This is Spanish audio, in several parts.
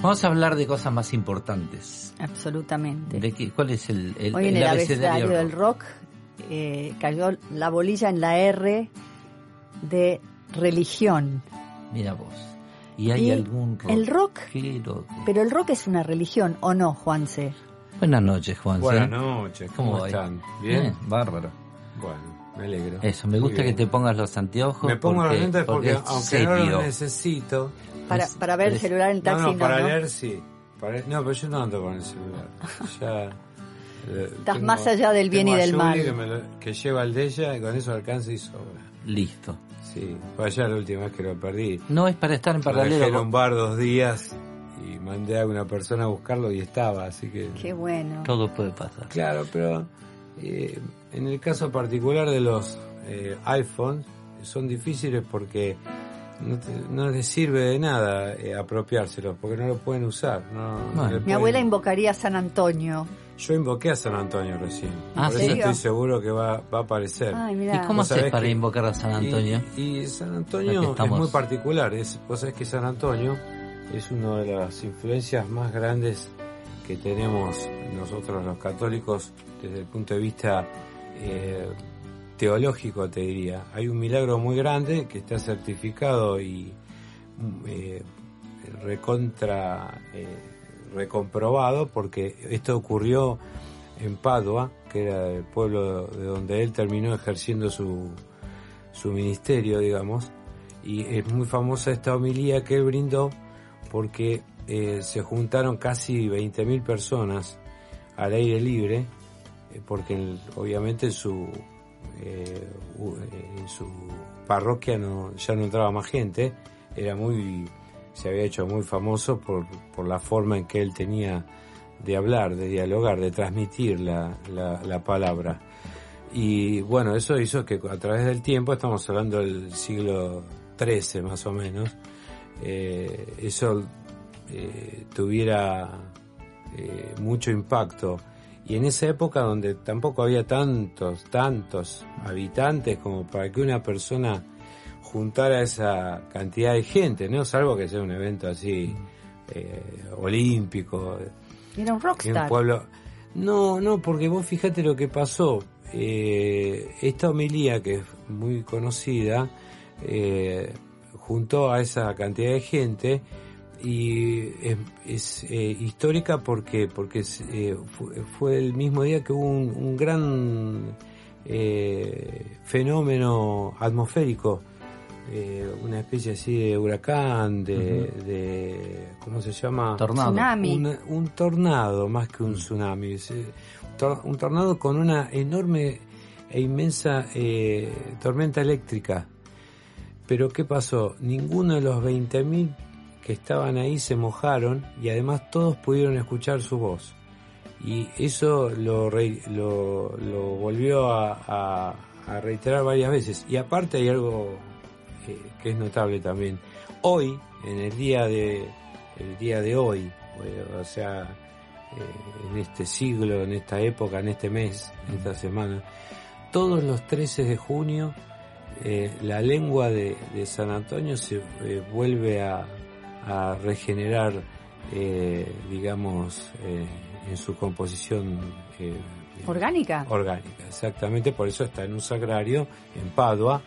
Vamos a hablar de cosas más importantes. Absolutamente. ¿De qué, ¿Cuál es el, el, Hoy en el, abecedario rock? del rock eh, cayó la bolilla en la R de religión. Mira vos. ¿Y hay Y algún rock? el rock, Quiero- pero el rock es una religión, ¿o no, Juanse? Buenas noches, Juan. Buenas noches, ¿cómo, va? están? ¿Bien? bárbaro. Bueno, me alegro. Eso, me gusta que te pongas los anteojos. Me pongo porque, los lentes porque, aunque no serio. los necesito... Para, Es- para ver el celular en el taxi, no, para ¿no? leer sí. Para- no, pero yo no ando con el celular. Ya... eh, Estás tengo- más allá del bien y del mal. Que, me lo- que lleva el de ella y con eso alcanza y sobra. Listo. Sí, fue allá la última vez que lo perdí. No es para estar en Lo dejé en paralelo. un bar dos días y mandé a una persona a buscarlo y estaba, así que... Qué bueno. Todo puede pasar. Claro, pero eh, en el caso particular de los eh, iPhones son difíciles porque no, te- no les sirve de nada eh, apropiárselos porque no lo pueden usar. No, Mi pueden- abuela invocaría a San Antonio. Yo invoqué a San Antonio recién. Ah, por ¿sí? eso estoy seguro que va, va a aparecer. Ay, ¿Y mira. cómo haces para que- invocar a San Antonio? Y, y San Antonio es muy particular. Es, vos sabés que San Antonio es una de las influencias más grandes que tenemos nosotros los católicos desde el punto de vista eh, teológico, te diría. Hay un milagro muy grande que está certificado y eh, recontra eh, recomprobado porque esto ocurrió en Padua, que era el pueblo de donde él terminó ejerciendo su, su ministerio, digamos, y es muy famosa esta homilía que él brindó porque eh, se juntaron casi 20.000 personas al aire libre, porque en- obviamente en su, eh, u- eh, en su parroquia no, ya no entraba más gente, era muy, se había hecho muy famoso por, por la forma en que él tenía de hablar, de dialogar, de transmitir la, la, la palabra. Y bueno, eso hizo que a través del tiempo, estamos hablando del siglo XIII más o menos, eh, eso eh, tuviera eh, mucho impacto. Y en esa época donde tampoco había tantos, tantos habitantes como para que una persona juntara esa cantidad de gente, ¿no? Salvo que sea un evento así eh, olímpico, Era un que un rockstar. pueblo. No, no, porque vos fíjate lo que pasó. Eh, esta homilía, que es muy conocida, eh, juntó a esa cantidad de gente y es, es, eh, histórica porque porque es, eh, fue, fue el mismo día que hubo un, un gran eh, fenómeno atmosférico eh, una especie así de huracán de, de ¿cómo se llama? Tornado. Tsunami. un, un tornado más que un tsunami es, eh, un tornado con una enorme e inmensa eh, tormenta eléctrica pero ¿qué pasó? ninguno de los 20.000 que estaban ahí se mojaron y además todos pudieron escuchar su voz. Y eso lo, re- lo, lo volvió a, a- a reiterar varias veces. Y aparte hay algo eh, que es notable también. Hoy en el día de el día de hoy eh, o sea eh, en este siglo en esta época en este mes en esta semana todos los 13 de junio eh, la lengua de, de San Antonio se eh, vuelve a, a regenerar eh, digamos eh, en su composición eh, ¿Orgánica? orgánica, exactamente, por eso está en un sagrario en Padua,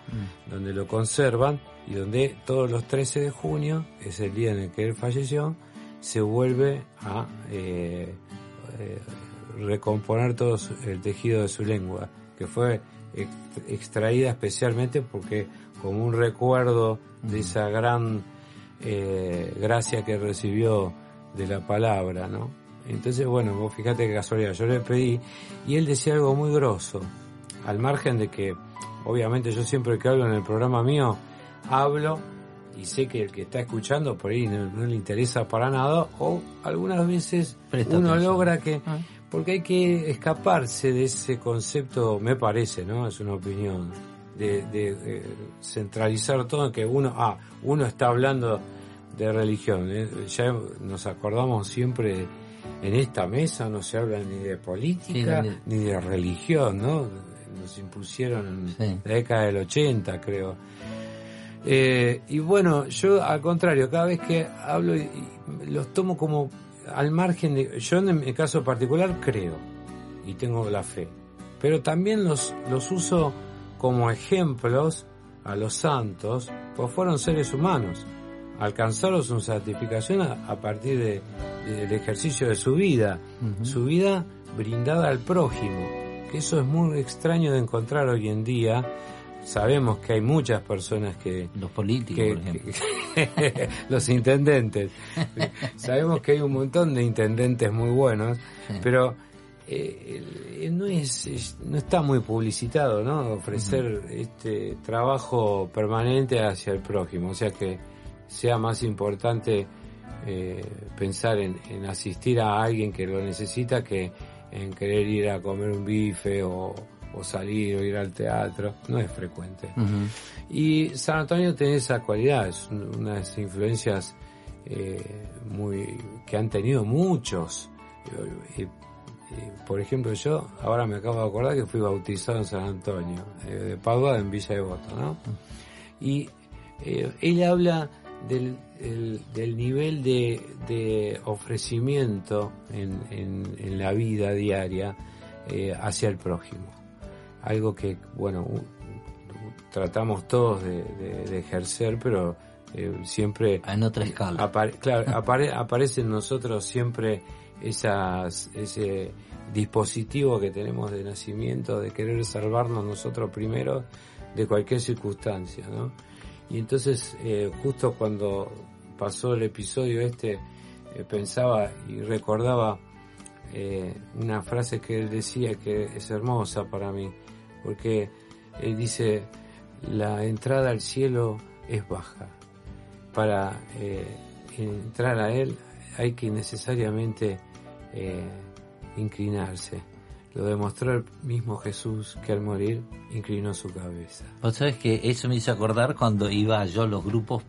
donde lo conservan y donde todos los 13 de junio, es el día en el que él falleció, se vuelve a eh, eh, recomponer todo su- el tejido de su lengua, que fue ex- extraída especialmente porque como un recuerdo de esa gran eh, gracia que recibió de la palabra, ¿no? Entonces, bueno, vos fíjate que casualidad, yo le pedí y él decía algo muy grosso, al margen de que, obviamente yo siempre que hablo en el programa mío, hablo y sé que el que está escuchando por ahí no, no le interesa para nada, o algunas veces Presta uno atención. logra que... Ah. Porque hay que escaparse de ese concepto, me parece, ¿no? Es una opinión, de, de, centralizar todo en que uno, ah, uno está hablando de religión. ¿eh? Ya nos acordamos siempre, en esta mesa no se habla ni de política Sí, ni de religión, ¿no? Nos impusieron en Sí. la década del 80, creo. Eh, y bueno, yo al contrario, cada vez que hablo los tomo como al margen de... Yo en mi caso particular creo y tengo la fe, pero también los, los uso como ejemplos a los santos, pues fueron seres humanos. Alcanzaron su santificación a, a partir de- del ejercicio de su vida, su vida brindada al prójimo, que eso es muy extraño de encontrar hoy en día. Sabemos que hay muchas personas que, Los políticos, que- por ejemplo. que- los intendentes. Sabemos que hay un montón de intendentes muy buenos, pero eh, no es, es- no está muy publicitado, ¿no? Ofrecer este trabajo permanente hacia el prójimo, o sea que sea más importante eh, pensar en, en asistir a alguien que lo necesita que en querer ir a comer un bife o, o salir o ir al teatro, no es frecuente. Y San Antonio tiene esa cualidad, es un- unas influencias eh, muy que han tenido muchos. Por ejemplo, yo ahora me acabo de acordar que fui bautizado en San Antonio, eh, de Padua, en Villa Devoto, ¿no? Y eh, él habla del, el- del nivel de, de ofrecimiento en, en- en la vida diaria eh, hacia el prójimo. Algo que, bueno, tratamos todos de, de- de ejercer, pero eh, siempre En otra escala. apare- claro, apare- aparece en nosotros siempre ese dispositivo que tenemos de nacimiento de querer salvarnos nosotros primero de cualquier circunstancia, ¿no? Y entonces, eh, justo cuando pasó el episodio este, eh, pensaba y recordaba eh, una frase que él decía que es hermosa para mí, porque él dice, la entrada al cielo es baja. Para eh, entrar a él hay que necesariamente eh, inclinarse. Lo demostró el mismo Jesús que al morir inclinó su cabeza. Vos sabés que eso me hizo acordar cuando iba yo a los grupos.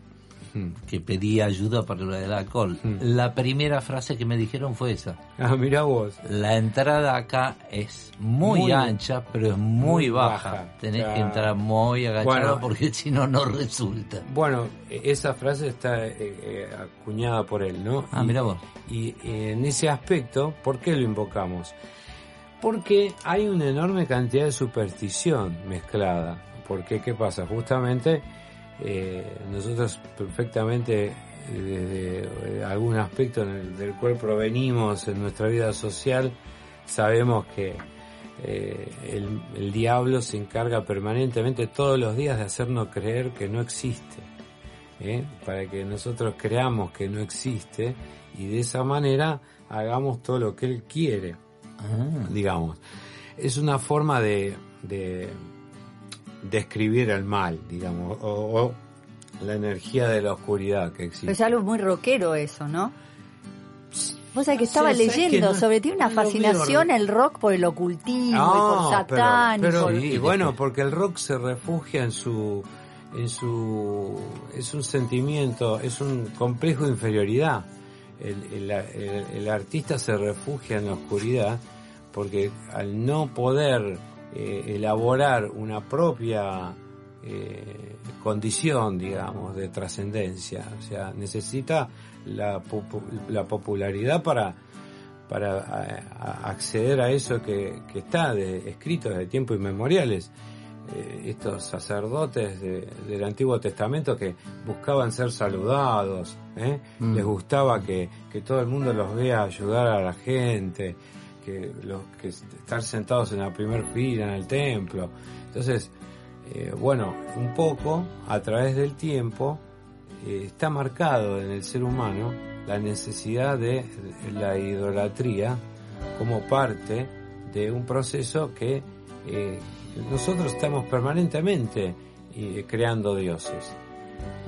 Que pedía ayuda para lo del alcohol. Mm. La primera frase que me dijeron fue esa. Ah, mira vos. La entrada acá es muy, Muy- ancha, pero es muy, muy baja. baja. Tenés que entrar muy agachado Bueno. porque si no, no resulta. Bueno, e- esa frase está eh, eh, acuñada por él, ¿no? Ah, mira vos. Y eh, en ese aspecto, ¿por qué lo invocamos? Porque hay una enorme cantidad de superstición mezclada. Porque, ¿qué pasa? Justamente eh, nosotros perfectamente eh, desde eh, algún aspecto del cual provenimos en nuestra vida social, sabemos que eh, el, el diablo se encarga permanentemente todos los días de hacernos creer que no existe. ¿eh? Para que nosotros creamos que no existe y de esa manera hagamos todo lo que él quiere Ah, digamos. Es una forma de, de describir el mal, digamos, o, o la energía de la oscuridad que Pero existe. es algo muy rockero eso, ¿no? Vos sabés que estaba Sí, ¿sabés leyendo que no- sobre, tiene una no fascinación el rock por el ocultismo y Ah, por pero- Satán. y pero- por- y bueno, porque el rock se refugia en su en su es un sentimiento, es un complejo de inferioridad. El, el- el- el artista se refugia en la oscuridad porque al no poder eh, elaborar una propia eh, condición, digamos, de trascendencia, o sea, necesita la, popu- la popularidad para para a- a- acceder a eso que, que está de- escrito desde tiempos inmemoriales. Eh, estos sacerdotes de- del Antiguo Testamento que buscaban ser saludados, ¿eh? Mm. les gustaba que, que todo el mundo los vea ayudar a la gente, que, los, que estar sentados en la primer fila en el templo. Entonces, eh, bueno, un poco a través del tiempo eh, está marcado en el ser humano la necesidad de la idolatría como parte de un proceso que eh, nosotros estamos permanentemente creando dioses.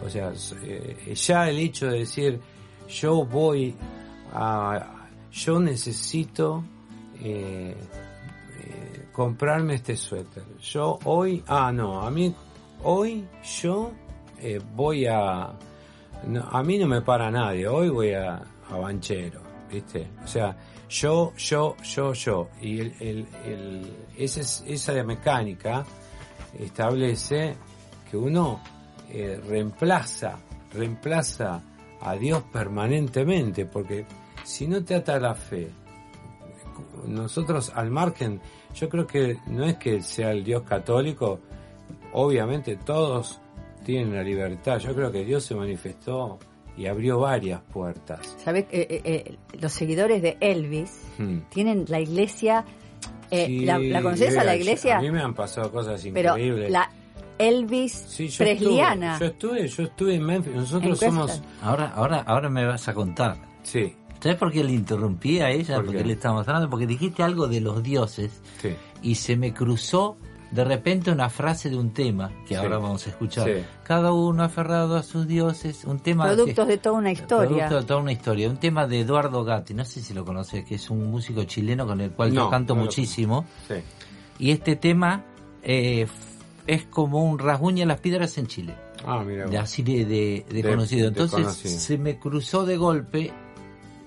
O sea, ya el hecho de decir yo voy a, yo necesito eh, eh, comprarme este suéter. Yo hoy, ah no, a mí hoy yo voy a, a mí no me para nadie. Hoy voy a, a Banchero, ¿viste? O sea, yo, yo, yo, yo. Y el, el, el, esa mecánica establece que uno eh, reemplaza, reemplaza a Dios permanentemente, porque si no te ata la fe, nosotros al margen, yo creo que no es que sea el Dios católico, obviamente todos tienen la libertad, yo creo que Dios se manifestó y abrió varias puertas. ¿Sabes? Eh, eh, eh, los seguidores de Elvis hmm. tienen la iglesia. la, conoces a la iglesia? a mí me han pasado cosas increíbles. Pero la Elvis Presliana. yo estuve, yo estuve en Memphis. Nosotros somos. Ahora, ahora, ahora me vas a contar. Sí. ¿Sabes por qué le interrumpí a ella? porque le estábamos hablando, porque dijiste algo de los dioses sí. y se me cruzó de repente una frase de un tema que ahora vamos a escuchar. Cada uno aferrado a sus dioses, un tema... Productos de toda una historia. Productos de toda una historia. Un tema de Eduardo Gatti, no sé si lo conoces, que es un músico chileno con el cual yo canto muchísimo. Y este tema eh, es como un rasguña en las piedras en Chile. Ah, mira. De así de, conocido. Entonces se me cruzó de golpe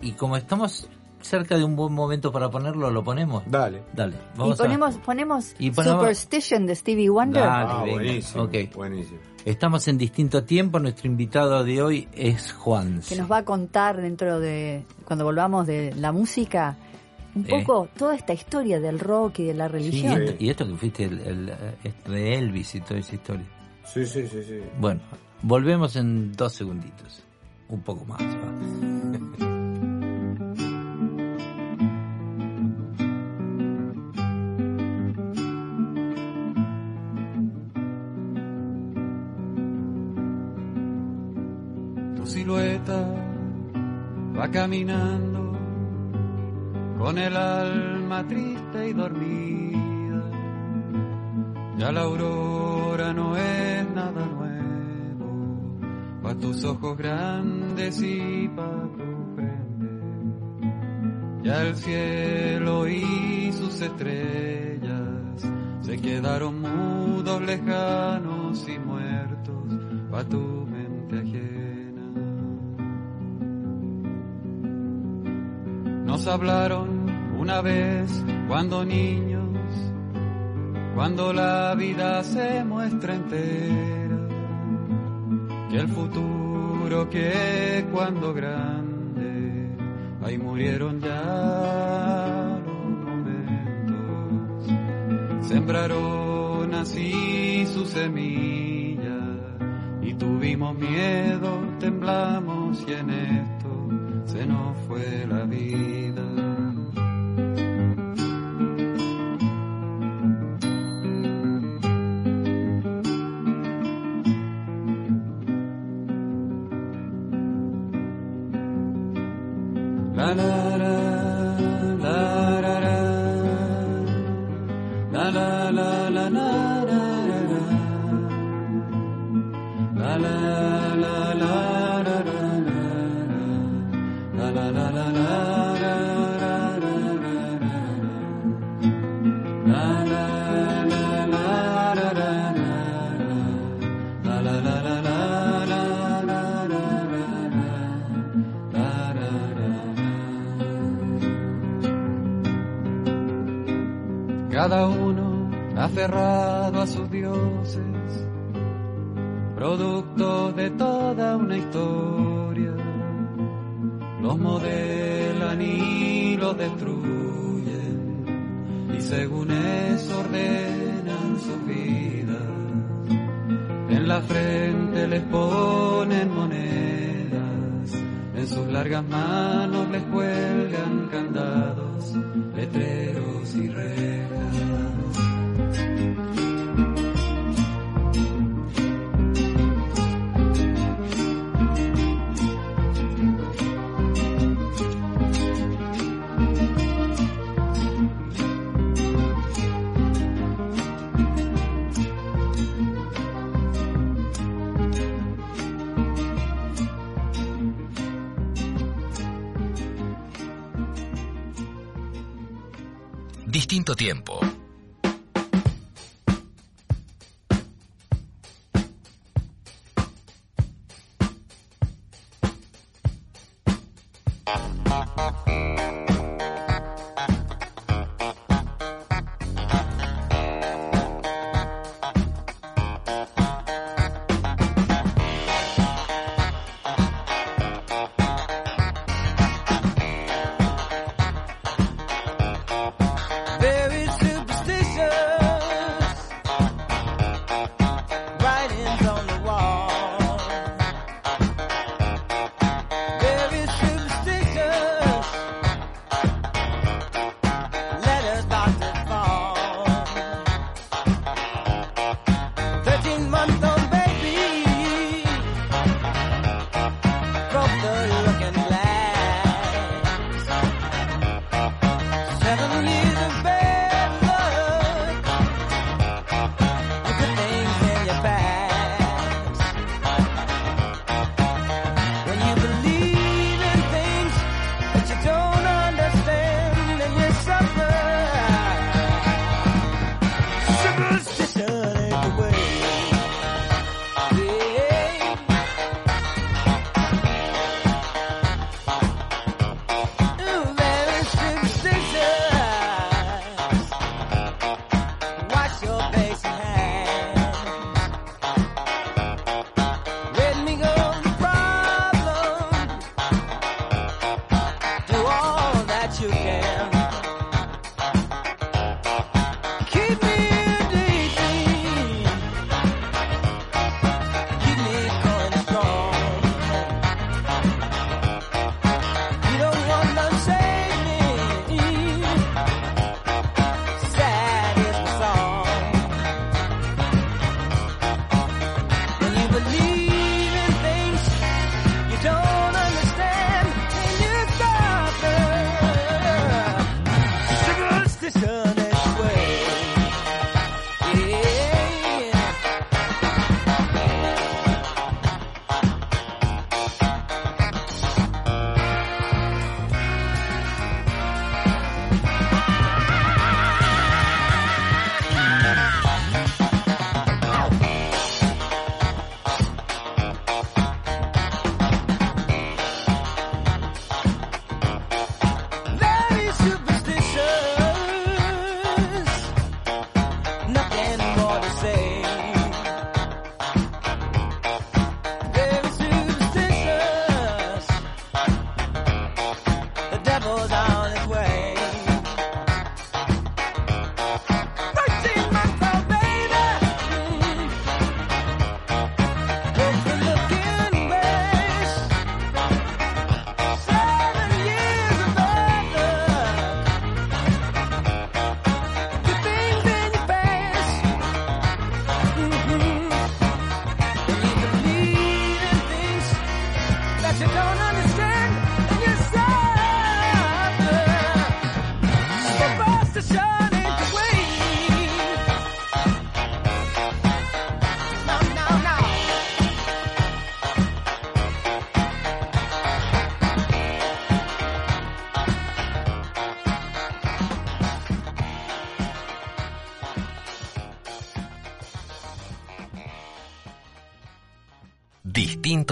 y como estamos cerca de un buen momento para ponerlo, lo ponemos. Dale. Dale. y ponemos, ponemos, Superstition de Stevie Wonder. Dale, ah, buenísimo, buenísimo. Estamos en distinto tiempo. Nuestro invitado de hoy es Juan. Que nos va a contar dentro de, cuando volvamos de la música, un eh. poco toda esta historia del rock y de la religión. y, esto, que fuiste el, de Elvis y toda esa historia. Sí, sí, sí, sí. Bueno, volvemos en dos segunditos. Un poco más. va caminando con el alma triste y dormida. Ya la aurora no es nada nuevo, pa' tus ojos grandes y pa' tu frente. Ya el cielo y sus estrellas se quedaron mudos, lejanos y muertos pa' tu mente Hablaron una vez cuando niños, cuando la vida se muestra entera, que el futuro que cuando grande, ahí murieron ya los momentos, sembraron así su semilla y tuvimos miedo, temblamos y en esto se nos fue la vida.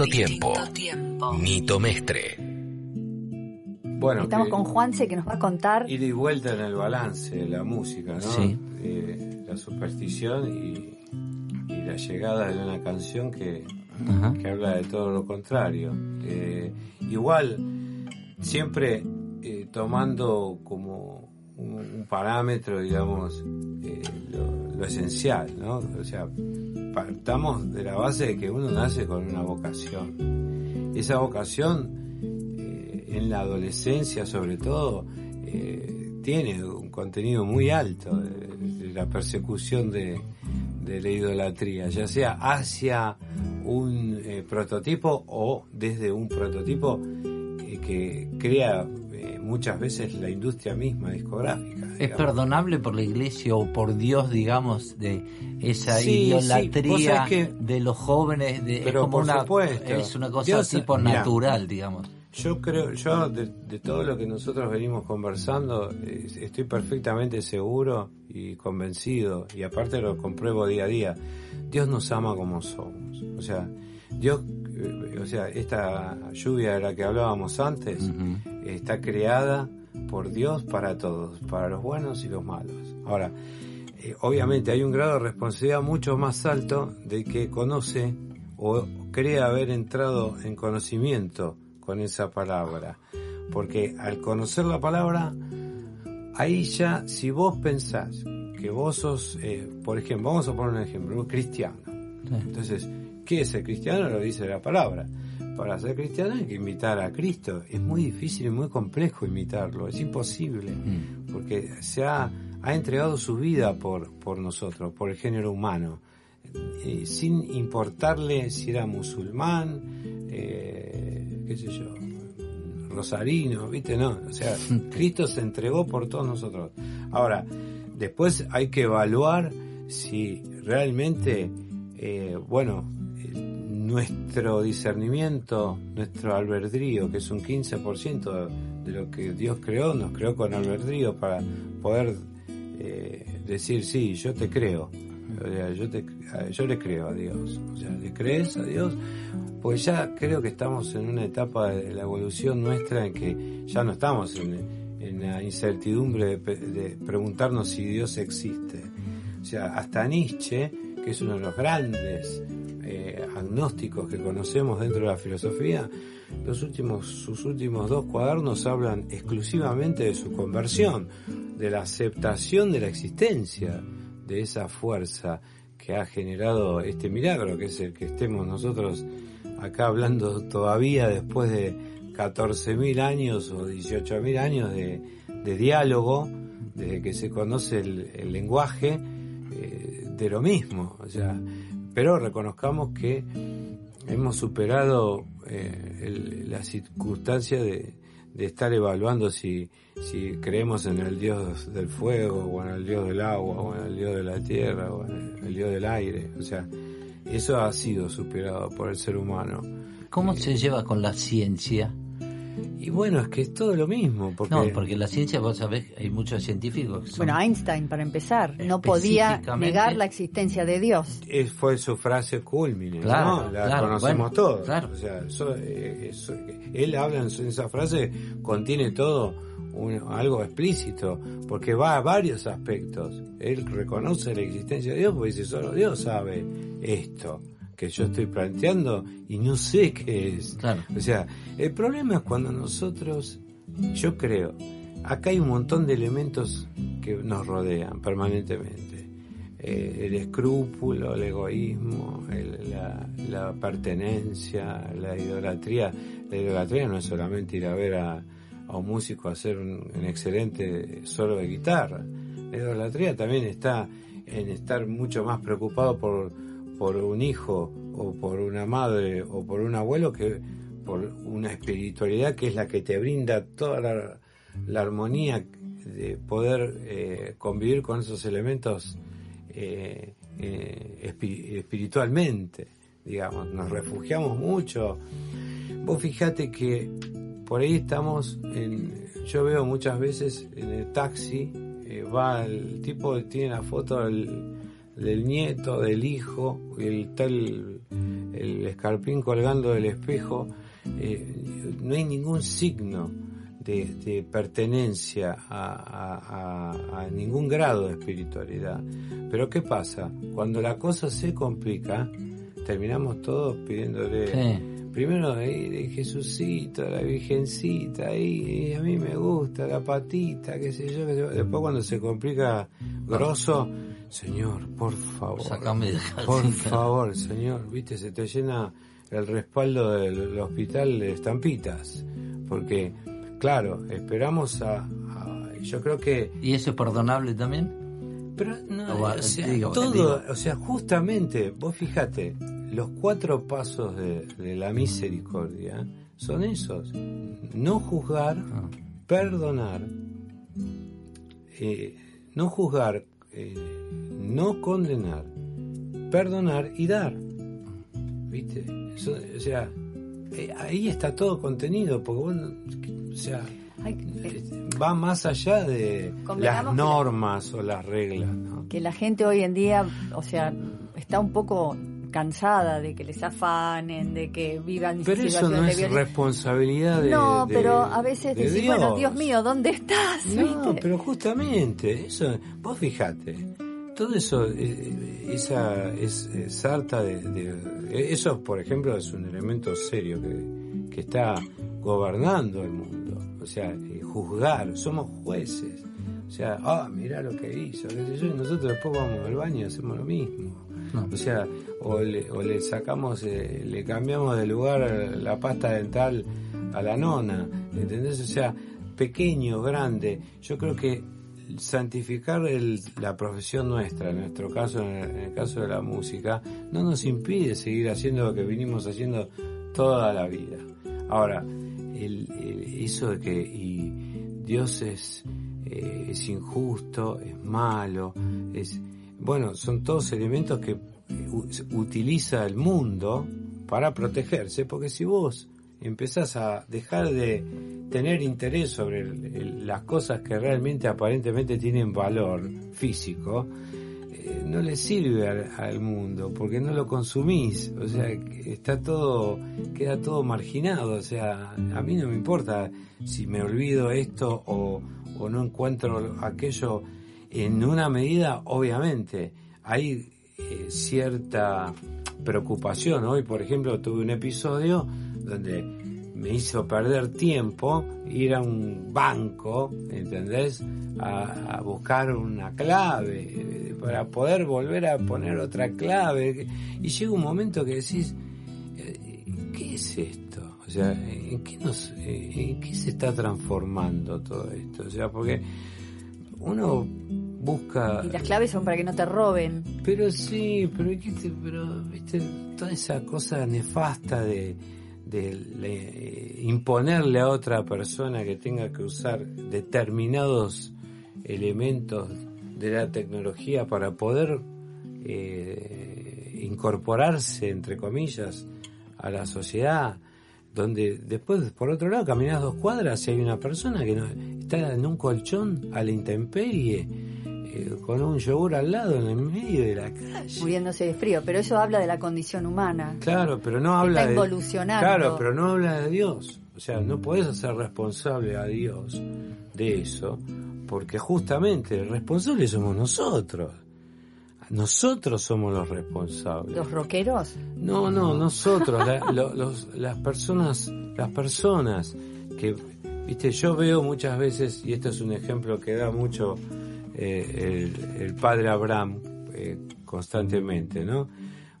Distinto, tiempo. Mito Mestre. Bueno, estamos con Juanse que nos va a contar. Ir y vuelta en el balance de la música, ¿no? Sí. Eh, la superstición y, la llegada de una canción que, que habla de todo lo contrario. Eh, igual, siempre eh, tomando como un, parámetro, digamos, lo, lo, esencial, ¿no? O sea, partamos de la base de que uno nace con una vocación. Esa vocación, eh, en la adolescencia sobre todo, eh, tiene un contenido muy alto de, la persecución de, la idolatría, ya sea hacia un eh, prototipo o desde un prototipo que crea muchas veces la industria misma discográfica. ¿Es perdonable por la iglesia o por Dios, digamos, de esa idolatría de los jóvenes? De, Pero es como una, Es una cosa tipo natural, digamos. yo creo, yo de, todo lo que nosotros venimos conversando, estoy perfectamente seguro y convencido, y aparte lo compruebo día a día, Dios nos ama como somos. O sea, Dios, eh, o sea, esta lluvia de la que hablábamos antes, está creada por Dios para todos, para los buenos y los malos. Ahora, eh, obviamente hay un grado de responsabilidad mucho más alto de que conoce o cree haber entrado en conocimiento con esa palabra. Porque al conocer la palabra, ahí ya, si vos pensás que vos sos, eh, por ejemplo, vamos a poner un ejemplo, un cristiano. Entonces, ¿qué es el cristiano? Lo dice la palabra. Para ser cristiano hay que imitar a Cristo. Es muy difícil y muy complejo imitarlo, es imposible, mm. porque se ha, ha, entregado su vida por, por nosotros, por el género humano, eh, sin importarle si era musulmán, eh, qué sé yo, rosarino, ¿viste? No, o sea, Cristo se entregó por todos nosotros. Ahora, después hay que evaluar si realmente, eh, bueno, nuestro discernimiento, nuestro albedrío, que es un 15% de lo que Dios creó, nos creó con albedrío para poder eh, decir, sí, yo te creo, yo, te, yo le creo a Dios, o sea, ¿le crees a Dios? Pues ya creo que estamos en una etapa de la evolución nuestra en que ya no estamos en, la incertidumbre de, de preguntarnos si Dios existe. O sea, hasta Nietzsche, que es uno de los grandes eh, agnósticos que conocemos dentro de la filosofía, los últimos, sus últimos dos cuadernos hablan exclusivamente de su conversión, de la aceptación de la existencia de esa fuerza que ha generado este milagro, que es el que estemos nosotros acá hablando todavía después de 14.000 años o 18.000 años de, diálogo, desde que se conoce el, lenguaje, eh, de lo mismo. O sea, pero reconozcamos que hemos superado eh, la circunstancia de, estar evaluando si, si creemos en el Dios del fuego, o en el Dios del agua, o en el Dios de la tierra, o en el Dios del aire. O sea, eso ha sido superado por el ser humano. ¿Cómo se lleva con la ciencia? Y bueno, es que es todo lo mismo. Porque... No, porque la ciencia, vos sabés, hay muchos científicos Bueno, Einstein, para empezar, no podía negar la existencia de Dios. Es, fue su frase culmine, claro, La conocemos todos. Claro. O sea, eh, él habla en, esa frase, contiene todo algo explícito, porque va a varios aspectos. Él reconoce la existencia de Dios porque dice, solo Dios sabe esto que yo estoy planteando y no sé qué es. O sea, el problema es cuando nosotros, yo creo, acá hay un montón de elementos que nos rodean permanentemente. Eh, el escrúpulo, el egoísmo, la, pertenencia, la idolatría. La idolatría no es solamente ir a ver a, un músico hacer un, un excelente solo de guitarra. La idolatría también está en estar mucho más preocupado por por un hijo o por una madre o por un abuelo que por una espiritualidad que es la que te brinda toda la, armonía de poder eh, convivir con esos elementos eh, eh, espiritualmente, digamos, nos refugiamos mucho. Vos fíjate que por ahí estamos, en, yo veo muchas veces en el taxi, va el tipo, tiene la foto del del nieto, del hijo, el tal, el escarpín colgando del espejo, eh, no hay ningún signo de, pertenencia a, ningún grado de espiritualidad. Pero ¿qué pasa? Cuando la cosa se complica, terminamos todos pidiéndole... Primero de, de Jesucito, la Virgencita, y, a mí me gusta, la patita, qué sé yo. Después cuando se complica grosso, Señor, por favor. por favor, Señor. Viste, se te llena el respaldo del hospital de estampitas. Porque, claro, esperamos a, Yo creo que. ¿Y eso es perdonable también? Pero no, o, sea, todo, o sea, justamente, vos fíjate, los cuatro pasos de, la misericordia son esos. No juzgar, ah. perdonar, eh, no juzgar, eh, no condenar, perdonar y dar. ¿Viste? o sea, eh, ahí está todo contenido, porque bueno, o sea, va más allá de las normas o las reglas. Que la gente hoy en día, o sea, está un poco cansada de que les afanen, de que vivan pero eso no es responsabilidad de No, pero a veces decís, bueno, Dios mío, ¿dónde estás? No, pero justamente, eso, vos fijate, todo eso, eh, esa es, sarta de, Eso, por ejemplo, es un elemento serio que, que está gobernando el mundo. O sea, eh, juzgar, somos jueces. O sea, ah, mira lo que hizo, y nosotros después vamos al baño y hacemos lo mismo. O sea, o le, o le sacamos, eh, le cambiamos de lugar la pasta dental a la nona, ¿entendés? O sea, pequeño, grande. Yo creo que santificar la profesión nuestra, en nuestro caso, en el, caso de la música, no nos impide seguir haciendo lo que vinimos haciendo toda la vida. Ahora, el, eso de que Dios es, eh, es injusto, es malo, es bueno, son todos elementos que utiliza el mundo para protegerse, porque si vos empezás a dejar de tener interés sobre las cosas que realmente aparentemente tienen valor físico, eh, no le sirve al, mundo porque no lo consumís, o sea, está todo, queda todo marginado, o sea, a mí no me importa si me olvido esto o, o no encuentro aquello. En una medida, obviamente, hay eh, cierta preocupación. Hoy, por ejemplo, tuve un episodio donde me hizo perder tiempo ir a un banco, ¿entendés? A, buscar una clave eh, para poder volver a poner otra clave. Y llega un momento que decís, eh, ¿qué es esto? O sea, ¿en qué, nos, ¿en qué se está transformando todo esto? O sea, porque uno busca... Y las claves son para que no te roben. Pero sí, pero, pero viste, toda esa cosa nefasta de, de imponerle a otra persona que tenga que usar determinados elementos de la tecnología para poder eh, incorporarse, entre comillas, a la sociedad, donde después, por otro lado, caminas dos cuadras y hay una persona que no, está en un colchón a la intemperie con un yogur al lado en el medio de la calle. Muriéndose de frío, pero eso habla de la condición humana. Claro, pero no habla está evolucionando. Claro, pero no habla de Dios. O sea, no puedes hacer responsable a Dios de eso, porque justamente el responsable somos nosotros. Nosotros somos los responsables. ¿Los rockeros? No, no, nosotros, las personas, las personas que, viste, yo veo muchas veces, y esto es un ejemplo que da mucho eh, el, padre Abraham eh, constantemente, ¿no?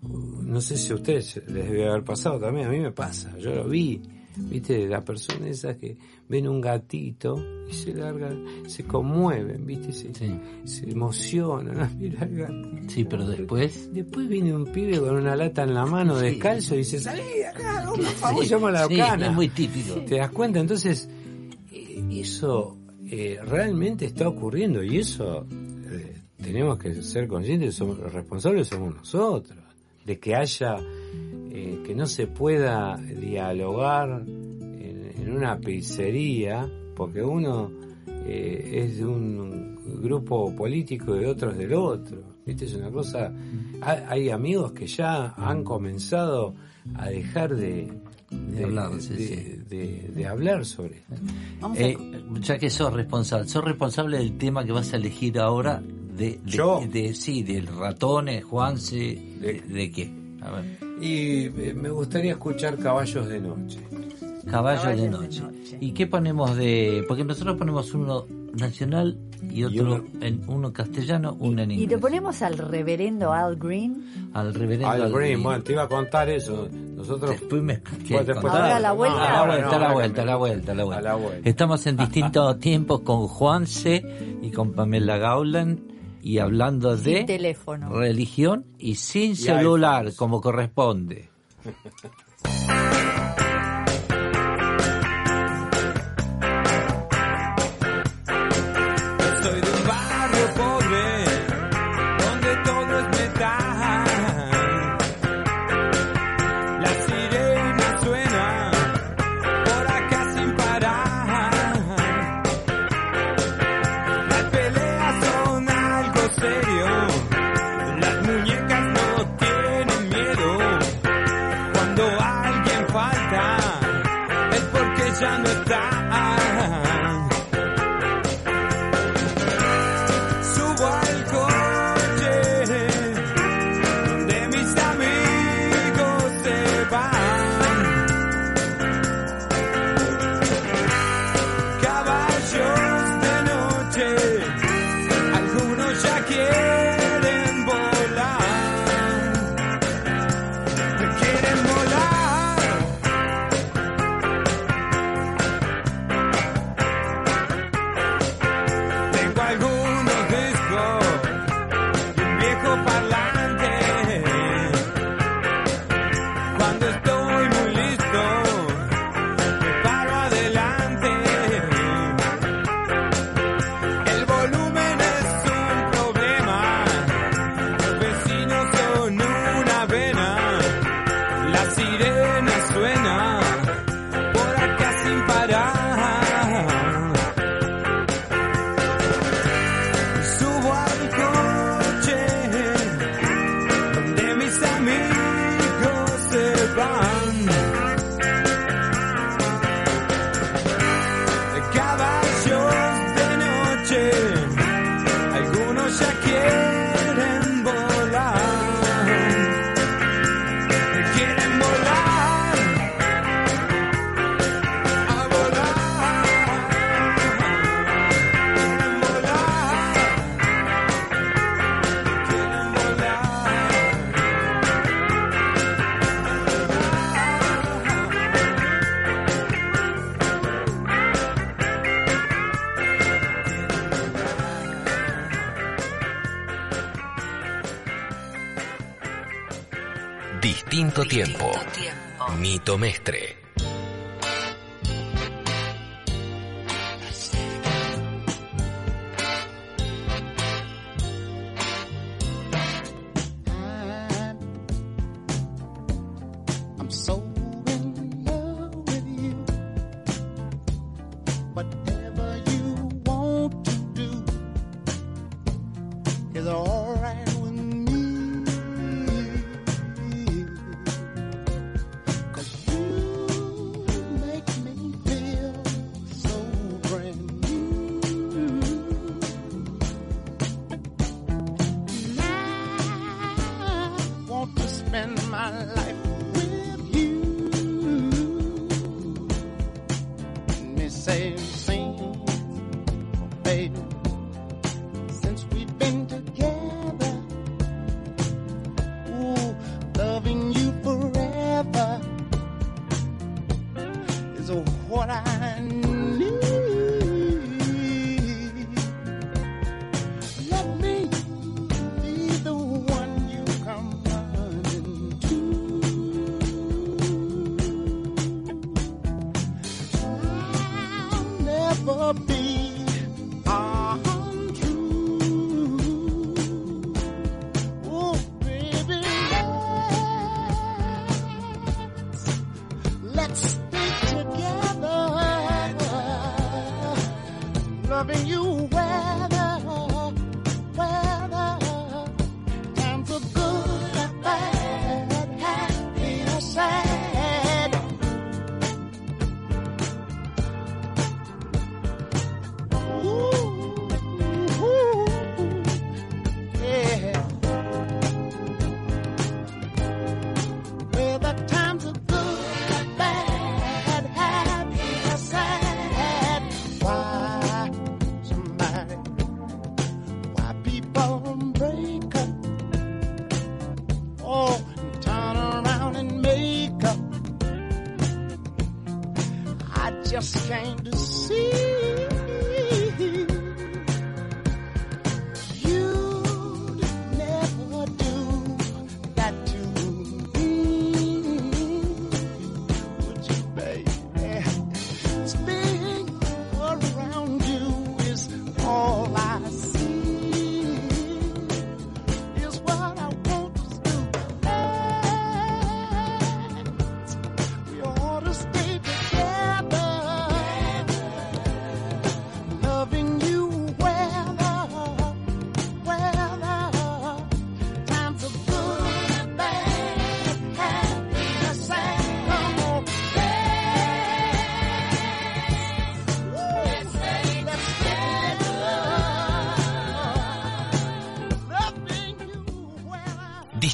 No sé si a ustedes les debe haber pasado también, a mí me pasa, yo lo vi, viste, la persona esa que ven un gatito y se larga, se conmueven, viste, se, se emocionan, mira. Sí, pero después... Después viene un pibe con una lata en la mano, descalzo, y dice, salí acá, por favor, llama la sí, es muy típico. ¿Te das cuenta? Entonces, eh, eso eh, realmente está ocurriendo y eso eh, tenemos que ser conscientes, somos, los responsables somos nosotros, de que haya, eh, que no se pueda dialogar en, una pizzería, porque uno es de un grupo político y otros del otro. ¿Viste? Es una cosa. hay amigos que ya han comenzado a dejar de, de, hablar, de, hablar sobre esto. Eh, ya que sos responsable, sos responsable del tema que vas a elegir ahora de, de, sí, del ratones, Juanse, de, qué? A ver. Y eh, me gustaría escuchar Caballos de Noche. Caballos, de, noche. ¿Y qué ponemos de...? Porque nosotros ponemos uno nacional y otro en uno castellano, uno en inglés. ¿Y te ponemos al reverendo Al Green? Al reverendo Al, Green, bueno, te iba a contar eso. Nosotros después me Ahora la vuelta. a la vuelta, a la vuelta, a la vuelta, a la vuelta. Estamos en distintos tiempos con Juanse y con Pamela Gauland y hablando de teléfono. religión y sin celular como corresponde.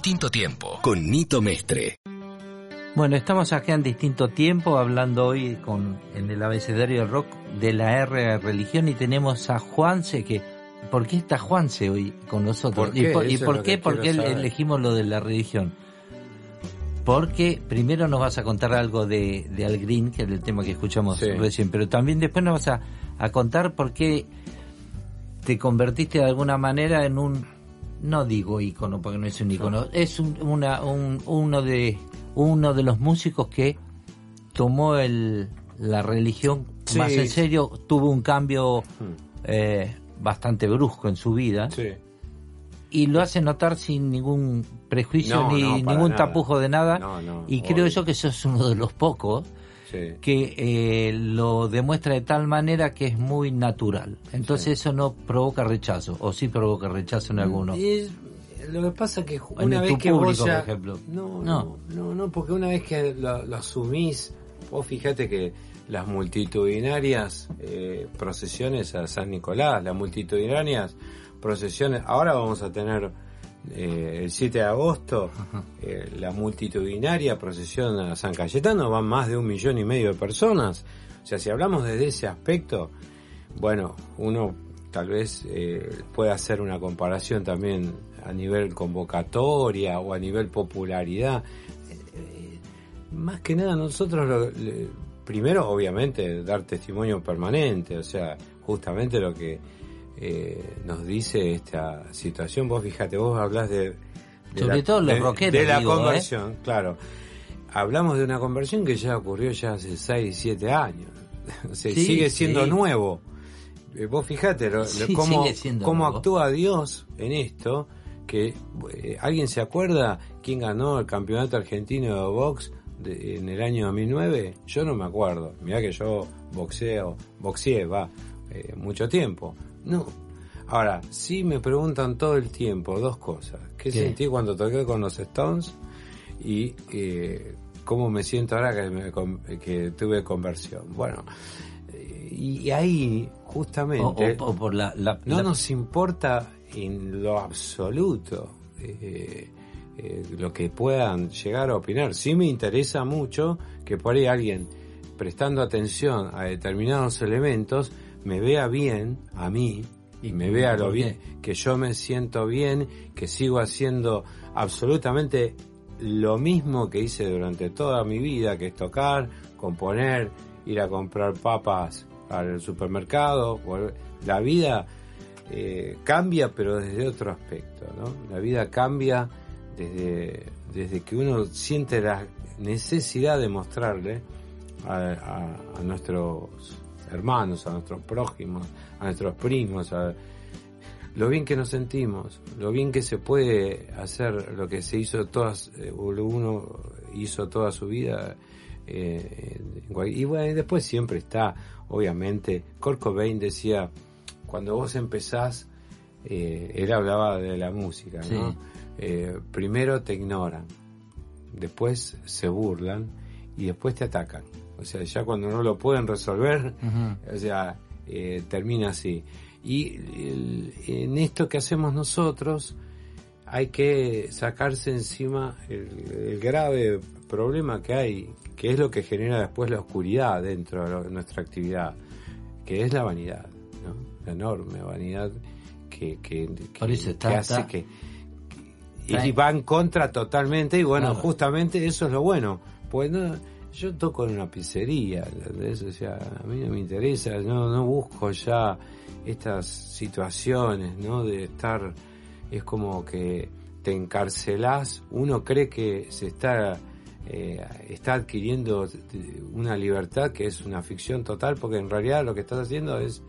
Distinto Tiempo con Nito Mestre. Bueno, estamos acá en distinto tiempo hablando hoy con en el abecedario del rock de la R religión y tenemos a Juanse que ¿por qué está Juanse hoy con nosotros? ¿Y por, y por qué? Porque elegimos lo de la religión. Porque primero nos vas a contar algo de, de Al Green, que es el tema que escuchamos recién, pero también después nos vas a, a contar por qué te convertiste de alguna manera en un no digo ícono porque no es un ícono, es una, un, uno de uno de los músicos que tomó el, la religión más en serio, tuvo un cambio hmm. eh, bastante brusco en su vida. Y lo hace notar sin ningún prejuicio ni ningún tapujo de nada. y creo yo que eso es uno de los pocos que eh, lo demuestra de tal manera que es muy natural. Entonces eso no provoca rechazo, o sí provoca rechazo en algunos lo que pasa es que una vez que vos ya, ejemplo. No, no, no, no, porque una vez que lo, asumís, vos fíjate que las multitudinarias eh, procesiones a San Nicolás, las multitudinarias procesiones, ahora vamos a tener eh, el 7 de agosto eh, la multitudinaria procesión a San Cayetano, van más de un millón y medio de personas. O sea, si hablamos desde ese aspecto, bueno, uno tal vez eh, pueda hacer una comparación también a nivel convocatoria o a nivel popularidad. Eh, más que nada nosotros, lo, primero obviamente dar testimonio permanente, o sea, justamente lo que eh, nos dice esta situación. Vos fíjate, vos hablas de... Sobre la, todo los de, la ¿eh? conversión, claro. Hablamos de una conversión que ya ocurrió ya hace 6, 7 años. o sigue siendo nuevo. Vos fíjate cómo, cómo actúa Dios en esto que eh, alguien se acuerda quién ganó el campeonato argentino de box en el año 2009 yo no me acuerdo mira que yo boxeo boxeé va eh, mucho tiempo no. Ahora sí me preguntan todo el tiempo dos cosas. Qué, sentí cuando toqué con los Stones y eh, cómo me siento ahora que, que tuve conversión bueno y ahí justamente por la, no nos importa en lo absoluto eh, eh, lo que puedan llegar a opinar. Sí me interesa mucho que por ahí alguien prestando atención a determinados elementos me vea bien a mí y me vea lo bien, que yo me siento bien, que sigo haciendo absolutamente lo mismo que hice durante toda mi vida, que es tocar, componer, ir a comprar papas al supermercado. La vida eh, cambia pero desde otro aspecto, ¿no? La vida cambia desde, desde que uno siente la necesidad de mostrarle a, nuestros hermanos, a nuestros prójimos, a nuestros primos, a, lo bien que nos sentimos, lo bien que se puede hacer lo que se hizo todas, eh, uno hizo toda su vida. Eh, y bueno, después siempre está, obviamente, Kurt Cobain decía, cuando vos empezás, eh, él hablaba de la música, ¿no? Eh, primero te ignoran, después se burlan y después te atacan. O sea, ya cuando no lo pueden resolver, o sea, eh, termina así. Y en esto que hacemos nosotros, hay que sacarse encima el, grave problema que hay, que es lo que genera después la oscuridad dentro de nuestra actividad, que es la vanidad la enorme vanidad que, que, hace que y va en contra totalmente y bueno justamente eso es lo bueno. Pues no, yo toco en una pizzería o sea a mí no me interesa no no busco ya estas situaciones no de estar es como que te encarcelás. Uno cree que se está eh, está adquiriendo una libertad que es una ficción total porque en realidad lo que estás haciendo es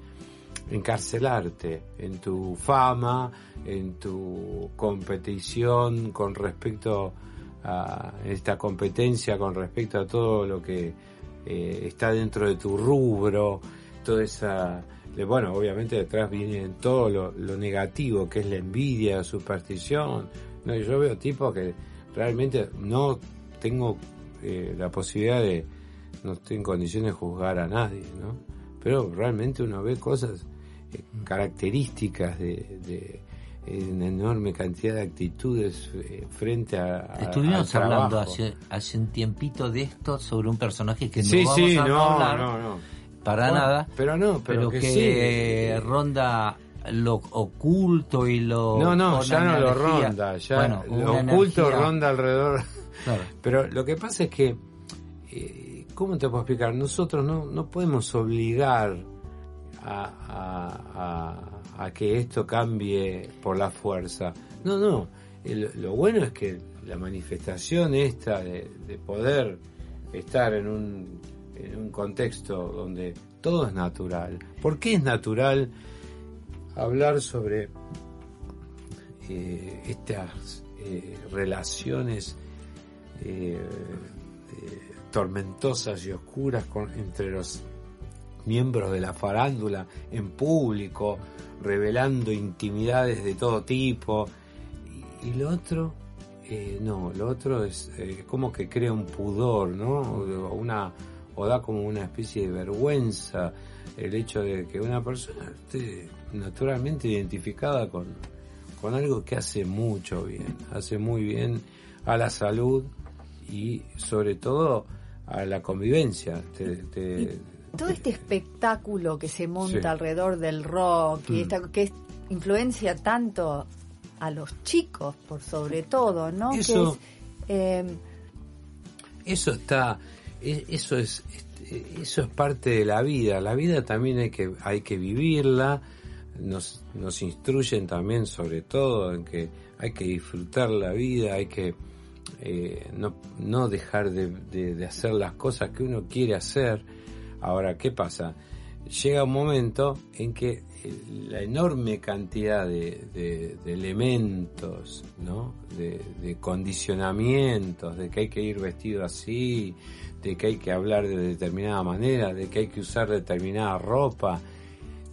encarcelarte en tu fama, en tu competición con respecto esta competencia, con respecto a todo lo que eh, está dentro de tu rubro, toda esa... Bueno, obviamente detrás viene todo lo, negativo, que es la envidia, la superstición. No, yo veo tipos que realmente no tengo eh, la posibilidad de, no estoy en condiciones de juzgar a nadie, ¿no? Pero realmente uno ve cosas características de, una enorme cantidad de actitudes eh, frente a, Estuvimos hablando hace, hace un tiempito de esto sobre un personaje que no vamos sí, a no, hablar no, no. para nada, pero no, pero, que, ronda lo oculto y lo no no ya no lo ronda ya lo oculto ronda alrededor. Pero lo que pasa es que eh, cómo te puedo explicar nosotros no no podemos obligar a, a, que esto cambie por la fuerza. No, no. lo bueno es que la manifestación esta de, poder estar en un, en un contexto donde todo es natural. ¿Por qué es natural hablar sobre eh, estas eh, relaciones eh, tormentosas y oscuras con, entre los miembros de la farándula en público, revelando intimidades de todo tipo. Y, lo otro, eh, no, lo otro es eh, como que crea un pudor, ¿no? O, una, o da como una especie de vergüenza el hecho de que una persona esté naturalmente identificada con, con algo que hace mucho bien, hace muy bien a la salud y sobre todo a la convivencia. Te, todo este espectáculo que se monta alrededor del rock y mm. esta, que influencia tanto a los chicos por sobre todo, ¿no? Eso, em, eso está, e, eso es, este, eso es parte de la vida. La vida también hay que, hay que vivirla. Nos, nos instruyen también sobre todo en que hay que disfrutar la vida, hay que eh, no, no dejar de, de hacer las cosas que uno quiere hacer Ahora, ¿qué pasa? Llega un momento en que la enorme cantidad de, elementos, ¿no? De, condicionamientos, de que hay que ir vestido así, de que hay que hablar de determinada manera, de que hay que usar determinada ropa,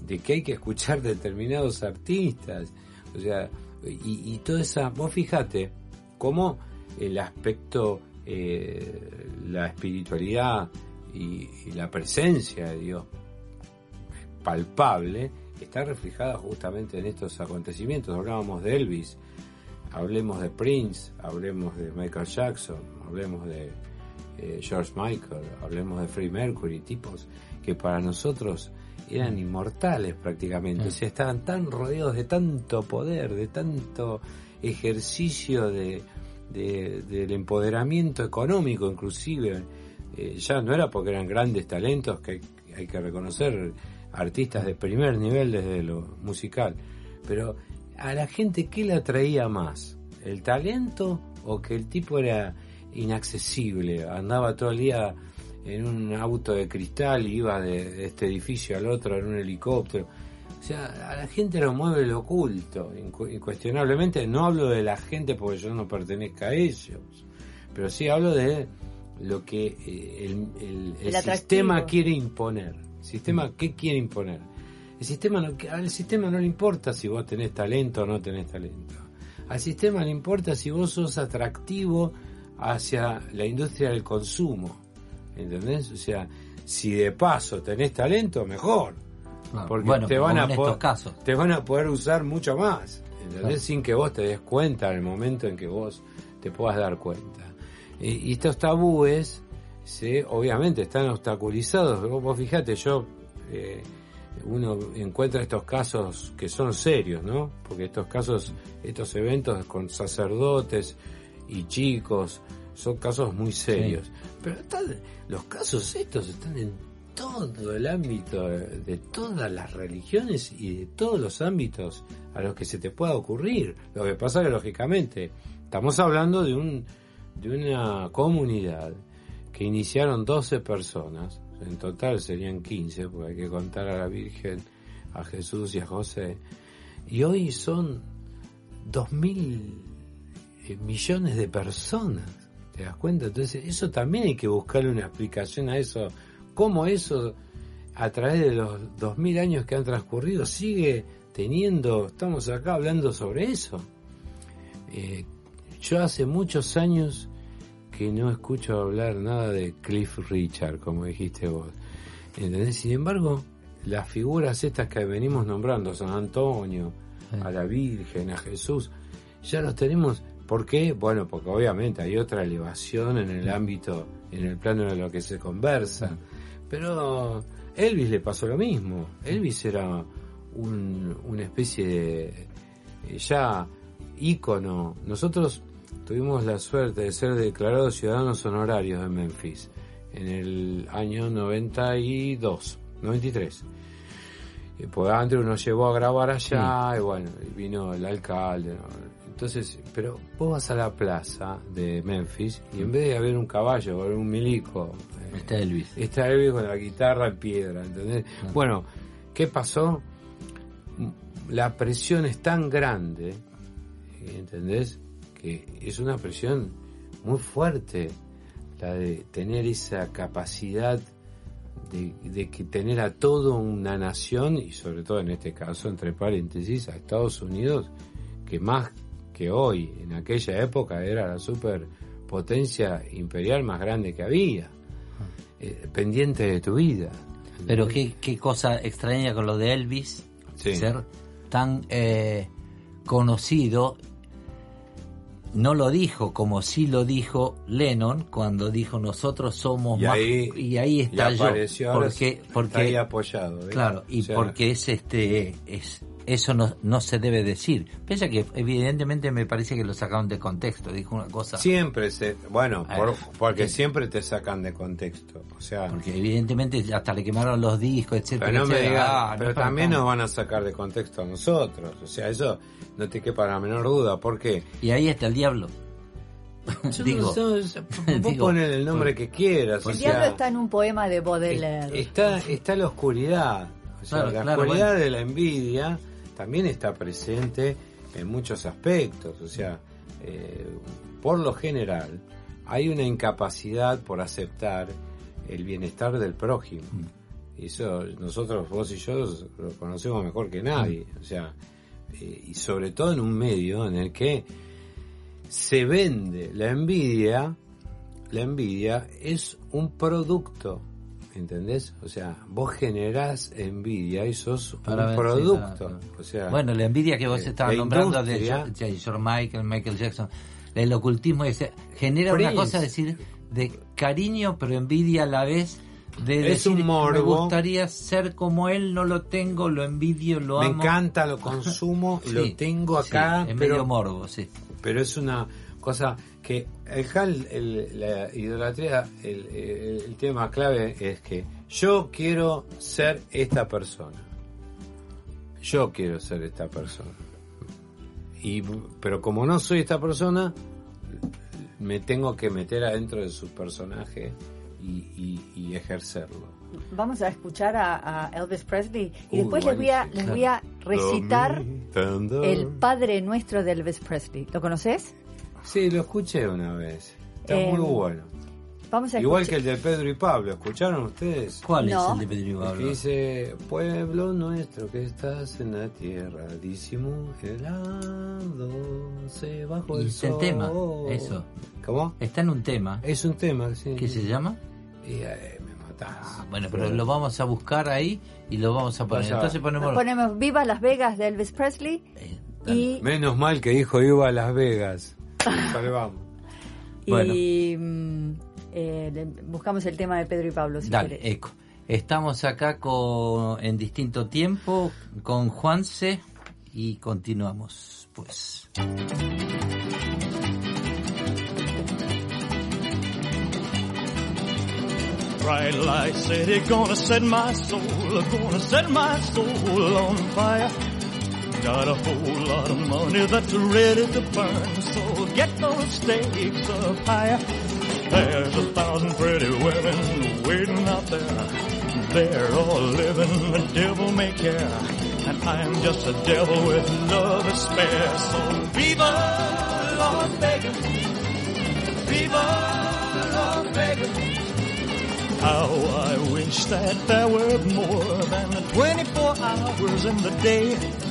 de que hay que escuchar determinados artistas, o sea, y, y toda esa, vos fíjate cómo el aspecto, eh, la espiritualidad, y, la presencia de Dios palpable está reflejada justamente en estos acontecimientos. Hablábamos de Elvis, hablemos de Prince, hablemos de Michael Jackson, hablemos de eh, George Michael, hablemos de Freddie Mercury, tipos que para nosotros eran inmortales prácticamente, o sea, estaban tan rodeados de tanto poder, de tanto ejercicio de, del empoderamiento económico inclusive, eh, ya no era porque eran grandes talentos, que hay, que reconocer artistas de primer nivel desde lo musical, pero a la gente, ¿qué le atraía más? ¿El talento o que el tipo era inaccesible? Andaba todo el día en un auto de cristal iba de, este edificio al otro en un helicóptero. O sea, a la gente lo mueve lo oculto, incuestionablemente. No hablo de la gente porque yo no pertenezca a ellos, pero sí hablo de lo que eh, el, sistema quiere imponer. sistema qué quiere imponer? El sistema no, al sistema no le importa si vos tenés talento o no tenés talento. Al sistema le importa si vos sos atractivo hacia la industria del consumo. ¿Entendés? O sea, si de paso tenés talento, mejor. porque te van a poder, te van a poder usar mucho más. ¿Entendés? Sin que vos te des cuenta en el momento en que vos te puedas dar cuenta. Y, estos tabúes, se, obviamente, están obstaculizados. Vos, fíjate, yo, eh, uno encuentra estos casos que son serios, ¿no? Porque estos casos, estos eventos con sacerdotes y chicos, son casos muy serios. Pero los casos estos están en todo el ámbito de todas las religiones y de todos los ámbitos a los que se te pueda ocurrir. Lo que pasa que lógicamente estamos hablando de un de una comunidad que iniciaron 12 personas, en total serían 15, porque hay que contar a la Virgen, a Jesús y a José, y hoy son 2 mil eh, millones de personas, ¿te das cuenta? Entonces eso también hay que buscarle una explicación a eso, cómo eso a través de los 2000 años que han transcurrido sigue teniendo, estamos acá hablando sobre eso. Eh, yo hace muchos años que no escucho hablar nada de Cliff Richard, como dijiste vos. ¿Entendés? Sin embargo, las figuras estas que venimos nombrando, San Antonio, a la Virgen, a Jesús, ya los tenemos. ¿Por qué? Bueno, porque obviamente hay otra elevación en el ámbito, en el plano de lo que se conversa. Pero Elvis le pasó lo mismo. Elvis era un, una especie de eh, ya ícono. Nosotros tuvimos la suerte de ser declarados ciudadanos honorarios de Memphis en el año 92, 93. Pues antes uno llevó a grabar allá y bueno, vino el alcalde. Entonces, pero vos vas a la plaza de Memphis y en vez de haber un caballo o un milico, eh, está Elvis. Está Elvis con la guitarra en piedra, ¿entendés? Bueno, ¿qué pasó? La presión es tan grande, ¿entendés? Que es una presión muy fuerte la de tener esa capacidad de, que tener a toda una nación, y sobre todo en este caso, entre paréntesis, a Estados Unidos, que más que hoy, en aquella época, era la superpotencia imperial más grande que había, eh, pendiente de tu vida. Pero qué, qué cosa extraña con lo de Elvis, ser tan eh, conocido no lo dijo como sí lo dijo Lennon cuando dijo nosotros somos y más ahí, y ahí está yo porque porque apoyado ¿eh? claro y porque es este es eso no, no se debe decir. Piensa que evidentemente me parece que lo sacaron de contexto, dijo una cosa. Siempre se, bueno, porque siempre te sacan de contexto, o sea. Porque evidentemente hasta le quemaron los discos, etcétera. Pero, no me ah, pero también nos van a sacar de contexto a nosotros, o sea, eso no te quepa la menor duda, ¿por qué? Y ahí está el diablo. digo, vos pones el nombre que quieras. El diablo está en un poema de Baudelaire. Está, está la oscuridad. O sea, la oscuridad de la envidia también está presente en muchos aspectos. O sea, eh, por lo general, hay una incapacidad por aceptar el bienestar del prójimo. Y eso nosotros, vos y yo, lo conocemos mejor que nadie. O sea, eh, y sobre todo en un medio en el que se vende la envidia, la envidia es un producto ¿entendés? O sea, vos generás envidia y sos un producto. O sea, bueno, la envidia que vos estabas nombrando de George Michael, Michael Jackson, el ocultismo ese, genera una cosa, decir, de cariño pero envidia a la vez. De es un morbo. Me gustaría ser como él, no lo tengo, lo envidio, lo amo. Me encanta, lo consumo, lo tengo acá. pero, medio morbo, sí. Pero es una cosa que el, la idolatría, el, tema clave es que yo quiero ser esta persona. Yo quiero ser esta persona. Y, pero como no soy esta persona, me tengo que meter adentro de su personaje y, ejercerlo. Vamos a escuchar a, Elvis Presley y después les voy a, les voy a recitar el Padre Nuestro de Elvis Presley. ¿Lo conoces? Sí, lo escuché una vez. Está muy em, bueno. Vamos a Igual que el de Pedro y Pablo, ¿escucharon ustedes? ¿Cuál es el de Pedro y Pablo? que dice, pueblo nuestro que estás en la tierra, se bajo el sol. el tema, eso. ¿Cómo? Está en un tema. Es un tema, sí. ¿Qué se llama? Y, eh, me matás. Ah, bueno, pero lo vamos a buscar ahí y lo vamos a poner. Entonces ponemos... ponemos Viva Las Vegas de Elvis Presley. Eh, y... Menos mal que dijo Viva Las Vegas. Y mm, eh, buscamos el tema de Pedro y Pablo. Dale, eco. Estamos acá con, en distinto tiempo con Juanse y continuamos, pues. Bright light city gonna set my soul, gonna set my soul on fire. Got a whole lot of money that's ready to burn, so get those stakes up higher. There's a thousand pretty women waiting out there. They're all living the devil may care. And I'm just a devil with love to spare. So viva Las Vegas. Viva Las Vegas. How I wish that there were more than 24 hours in the day.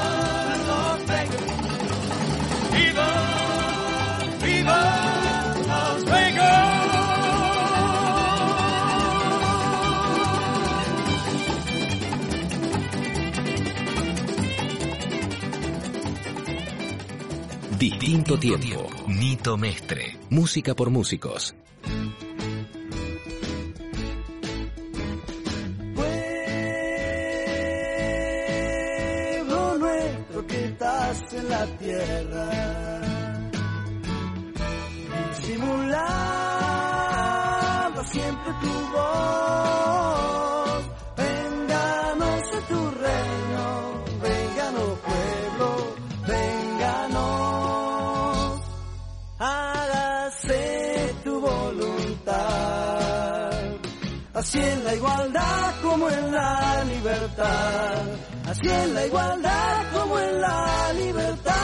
Distinto tiempo. Nito Mestre. Música por músicos. Pueblo nuestro que estás en la tierra. Disimulando siempre tu voz. Así en la igualdad como en la libertad. Así en la igualdad como en la libertad.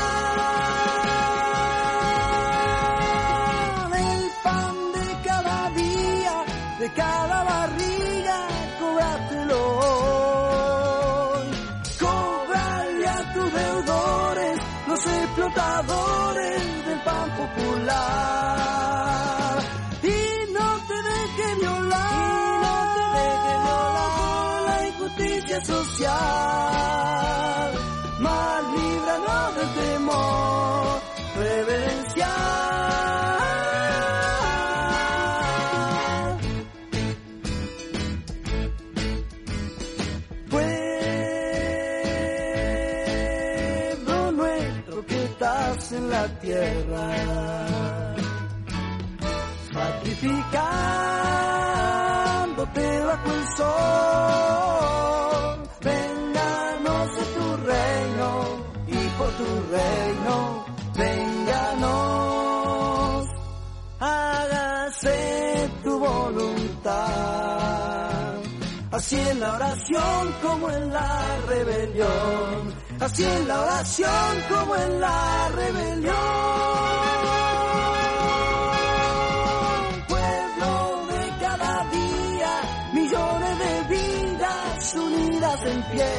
El pan de cada día, de cada barriga, cóbratelo hoy. Cobrarle a tus deudores, los explotadores social. Más líbranos del temor reverencial. Pueblo nuestro que estás en la tierra, sacrificándote bajo el sol, Así en la oración como en la rebelión. Así en la oración como en la rebelión. Pueblo de cada día, millones de vidas unidas en pie.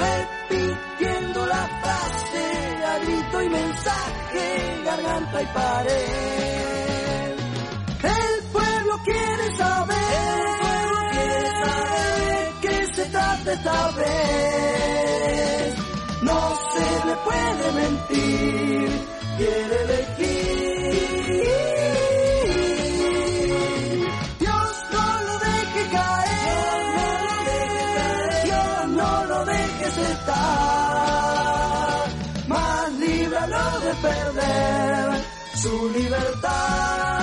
Repitiendo la frase a grito y mensaje, garganta y pared. El pueblo quiere saber, qué se trata esta vez. No se le puede mentir, quiere elegir. Dios no lo deje caer, Dios no lo dejes estar, más líbralo de perder su libertad.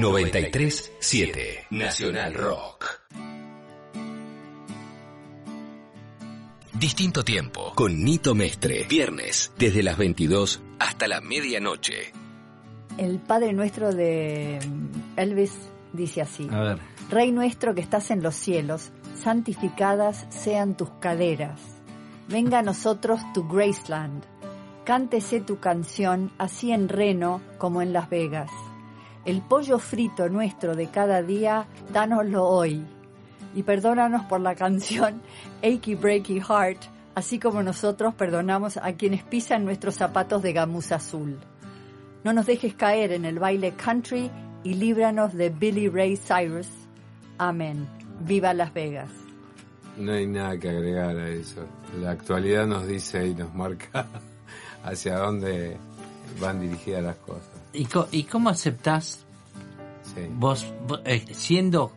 937 Nacional Rock. Distinto tiempo con Nito Mestre. Viernes desde las 22 hasta la medianoche. El Padre Nuestro de Elvis dice así. Rey nuestro que estás en los cielos, santificadas sean tus caderas. Venga a nosotros tu Graceland. Cántese tu canción así en Reno como en Las Vegas. El pollo frito nuestro de cada día, dánoslo hoy. Y perdónanos por la canción Achy Breaky Heart, así como nosotros perdonamos a quienes pisan nuestros zapatos de gamuza azul. No nos dejes caer en el baile country y líbranos de Billy Ray Cyrus. Amén. Viva Las Vegas. No hay nada que agregar a eso. La actualidad nos dice y nos marca hacia dónde van dirigidas las cosas. ¿Y, cómo aceptás vos, eh, siendo,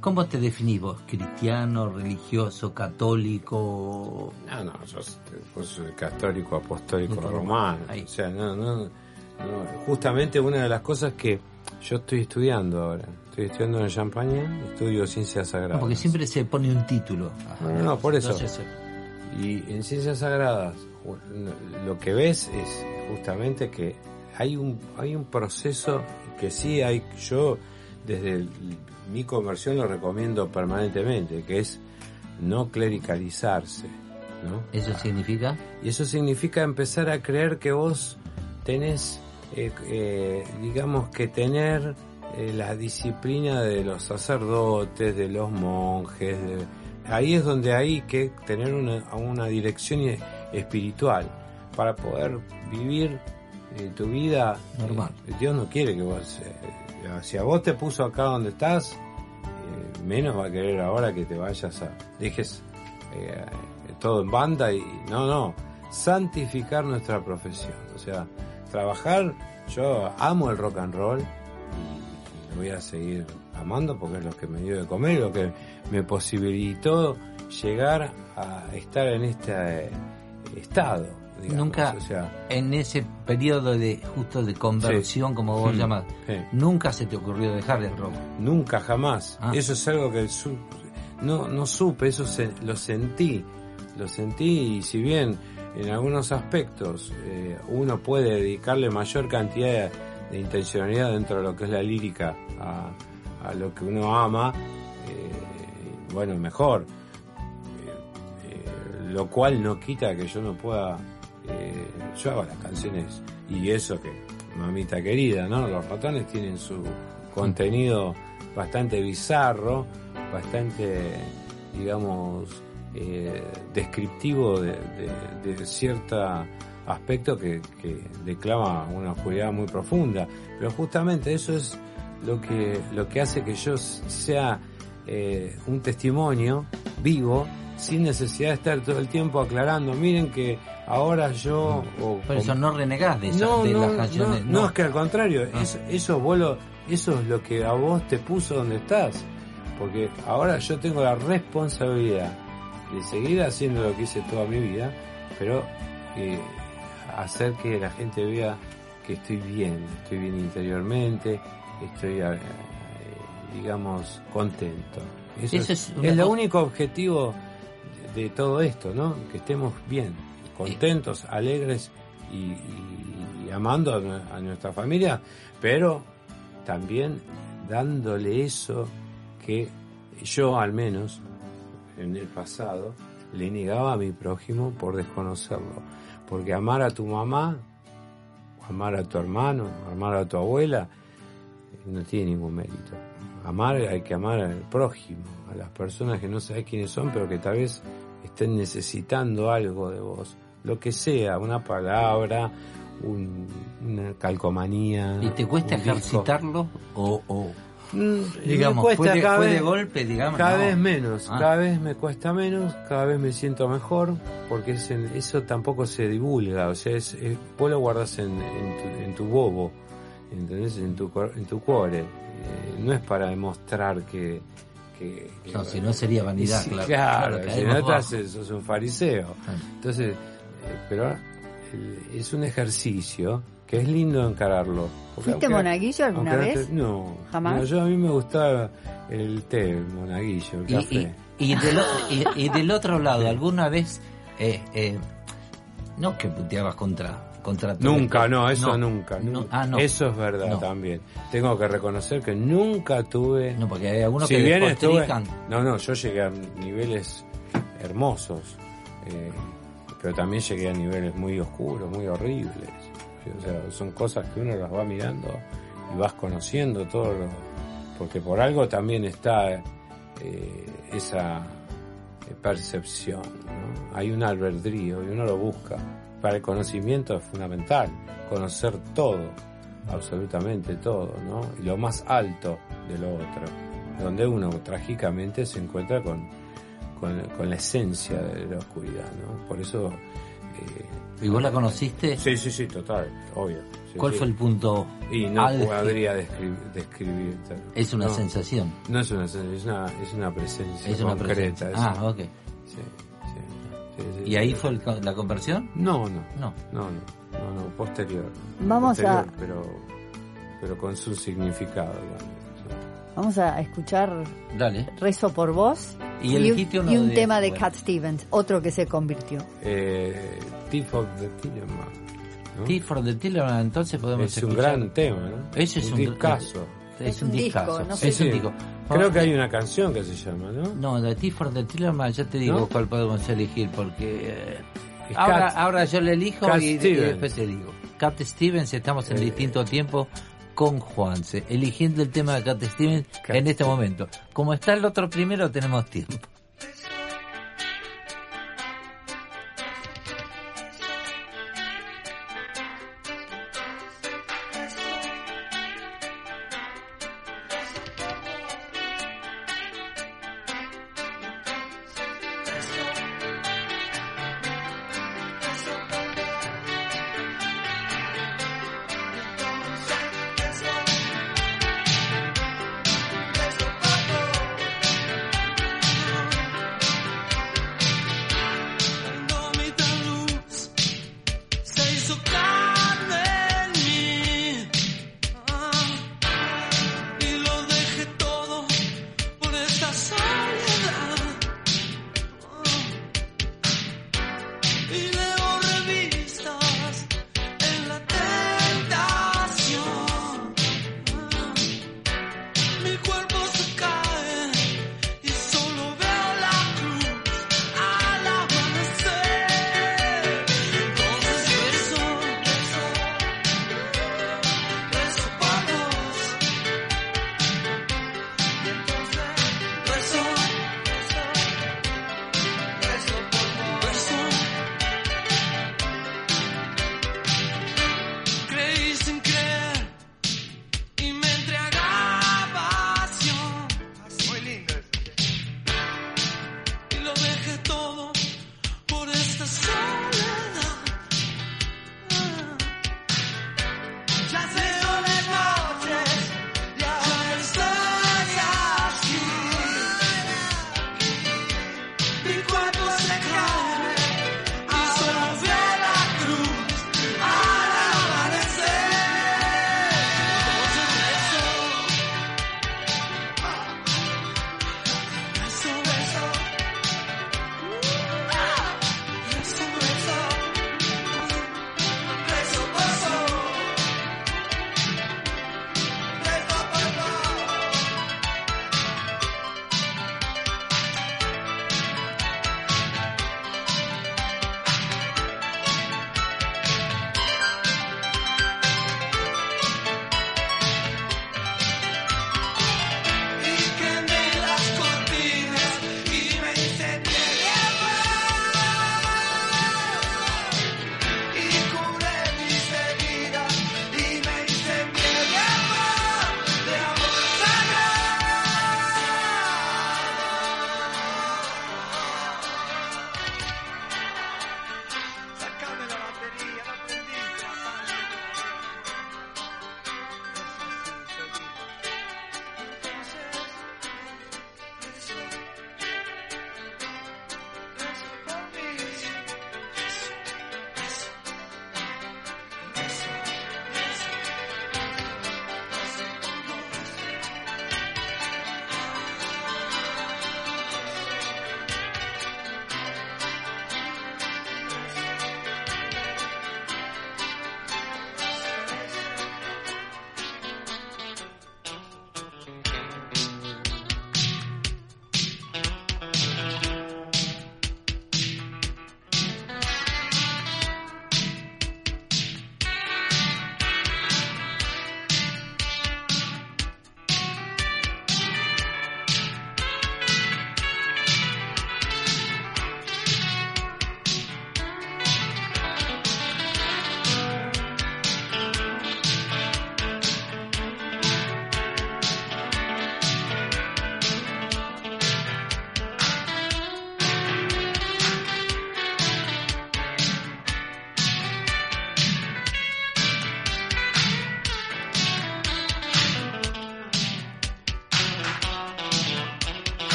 cómo te definís vos? ¿Cristiano, religioso, católico? No, no, yo, soy católico, apostólico, romano. O sea, no, no, Justamente una de las cosas que yo estoy estudiando ahora. Estoy estudiando en Champaña, estudio ciencias sagradas. porque siempre se pone un título. No, no, por eso. y en ciencias sagradas lo que ves es justamente que hay un, hay un proceso que sí hay, yo desde mi conversión lo recomiendo permanentemente, que es no clericalizarse. ¿no? ¿Eso significa? Y eso significa empezar a creer que vos tenés, eh, eh, digamos que tener eh, la disciplina de los sacerdotes, de los monjes, ahí es donde hay que tener una, una dirección espiritual para poder vivir eh, tu vida normal. Eh, Dios no quiere que vos, eh, si a vos te puso acá donde estás, menos va a querer ahora que te vayas a, dejes todo en banda y no, no, santificar nuestra profesión, o sea, trabajar, yo amo el rock and roll y, lo voy a seguir amando porque es lo que me dio de comer, lo que me posibilitó llegar a estar en este estado. Nunca, o sea, en ese periodo de justo de conversión, como vos llamas, nunca se te ocurrió dejar el rock. Nunca, jamás. Ah. Eso es algo que no, no supe, eso lo sentí. Lo sentí y si bien en algunos aspectos eh, uno puede dedicarle mayor cantidad de, intencionalidad dentro de lo que es la lírica a, lo que uno ama, eh, bueno, mejor lo cual no quita que yo no pueda, eh, yo hago las canciones y eso que, mamita querida, ¿no? Los ratones tienen su contenido bastante bizarro, bastante, digamos, eh, descriptivo de, cierto aspecto que, declama una oscuridad muy profunda. Pero justamente eso es lo que, lo que hace que yo sea eh, un testimonio vivo sin necesidad de estar todo el tiempo aclarando, miren que ahora yo... Por eso no renegás de, no, las canciones. No, es que al contrario, ah. eso, eso, eso es lo que a vos te puso donde estás. Porque ahora yo tengo la responsabilidad de seguir haciendo lo que hice toda mi vida, pero eh, hacer que la gente vea que estoy bien, estoy bien interiormente, estoy, eh, digamos, contento. Eso, es, el único objetivo de todo esto, ¿no? Que estemos bien, contentos, alegres y, amando a, nuestra familia, pero también dándole eso que yo al menos en el pasado le negaba a mi prójimo por desconocerlo. Porque amar a tu mamá, amar a tu hermano, amar a tu abuela, no tiene ningún mérito. Amar hay que amar al prójimo, a las personas que no sabes quiénes son, pero que tal vez estén necesitando algo de vos, lo que sea, una palabra, una calcomanía. ¿Y te cuesta ejercitarlo o, mm, digamos, fue, cada vez, de golpe, digamos? Cada vez menos, ah. cada vez me cuesta menos, cada vez me siento mejor, porque eso tampoco se divulga, o sea, es, vos lo guardas en, en, tu, bobo, ¿entendés? En tu, en tu cuore. Eh, no es para demostrar que, no, si no sería vanidad, claro. Claro, si no estás, un fariseo. Entonces, eh, pero es un ejercicio que es lindo encararlo. ¿Fuiste monaguillo alguna vez? no, jamás. yo a mí me gustaba el té, el monaguillo, el café. Y, y, del, otro lado, ¿alguna vez eh, eh, no que puteabas contra Nunca, no, eso nunca. Ah, eso es verdad también. Tengo que reconocer que nunca tuve. No, porque hay algunos que bien No, no, yo llegué a niveles hermosos. Eh, pero también llegué a niveles muy oscuros, muy horribles. O sea, son cosas que uno las va mirando y vas conociendo todo lo, porque por algo también está eh, esa percepción, hay un albedrío y uno lo busca. Para el conocimiento es fundamental, conocer todo, absolutamente todo, ¿no? y lo más alto de lo otro, donde uno trágicamente se encuentra con, con, la esencia de la oscuridad. ¿no? Por eso eh, ¿Y vos la conociste? Sí, sí, sí, total, obvio. ¿Cuál fue el punto? Y no podría describir, Es una sensación. No es una sensación, es una, es una presencia es una concreta. Ah, ok. Sí, ¿Y ahí fue la conversión? No, no. No, no, no, no, posterior. Vamos a... Pero, pero con su significado, Vamos a escuchar Dale. Rezo por vos y, y un, tema de Cat Stevens, otro que se convirtió. Eh, of the Tillerman. ¿no? Thief of the Tillerman, entonces podemos Es un gran tema, ¿no? Ese es un, discazo. Es un disco, no sé es un disco. Creo que hay una canción que se llama, ¿no? No, de Thief of the Tillerman ya te digo cuál podemos elegir, porque... Eh, ahora, ahora yo le elijo y, después te digo. Cat Stevens, estamos en eh, distinto tiempo con Juanse, eligiendo el tema de Cat Stevens en este momento. Como está el otro primero, tenemos tiempo.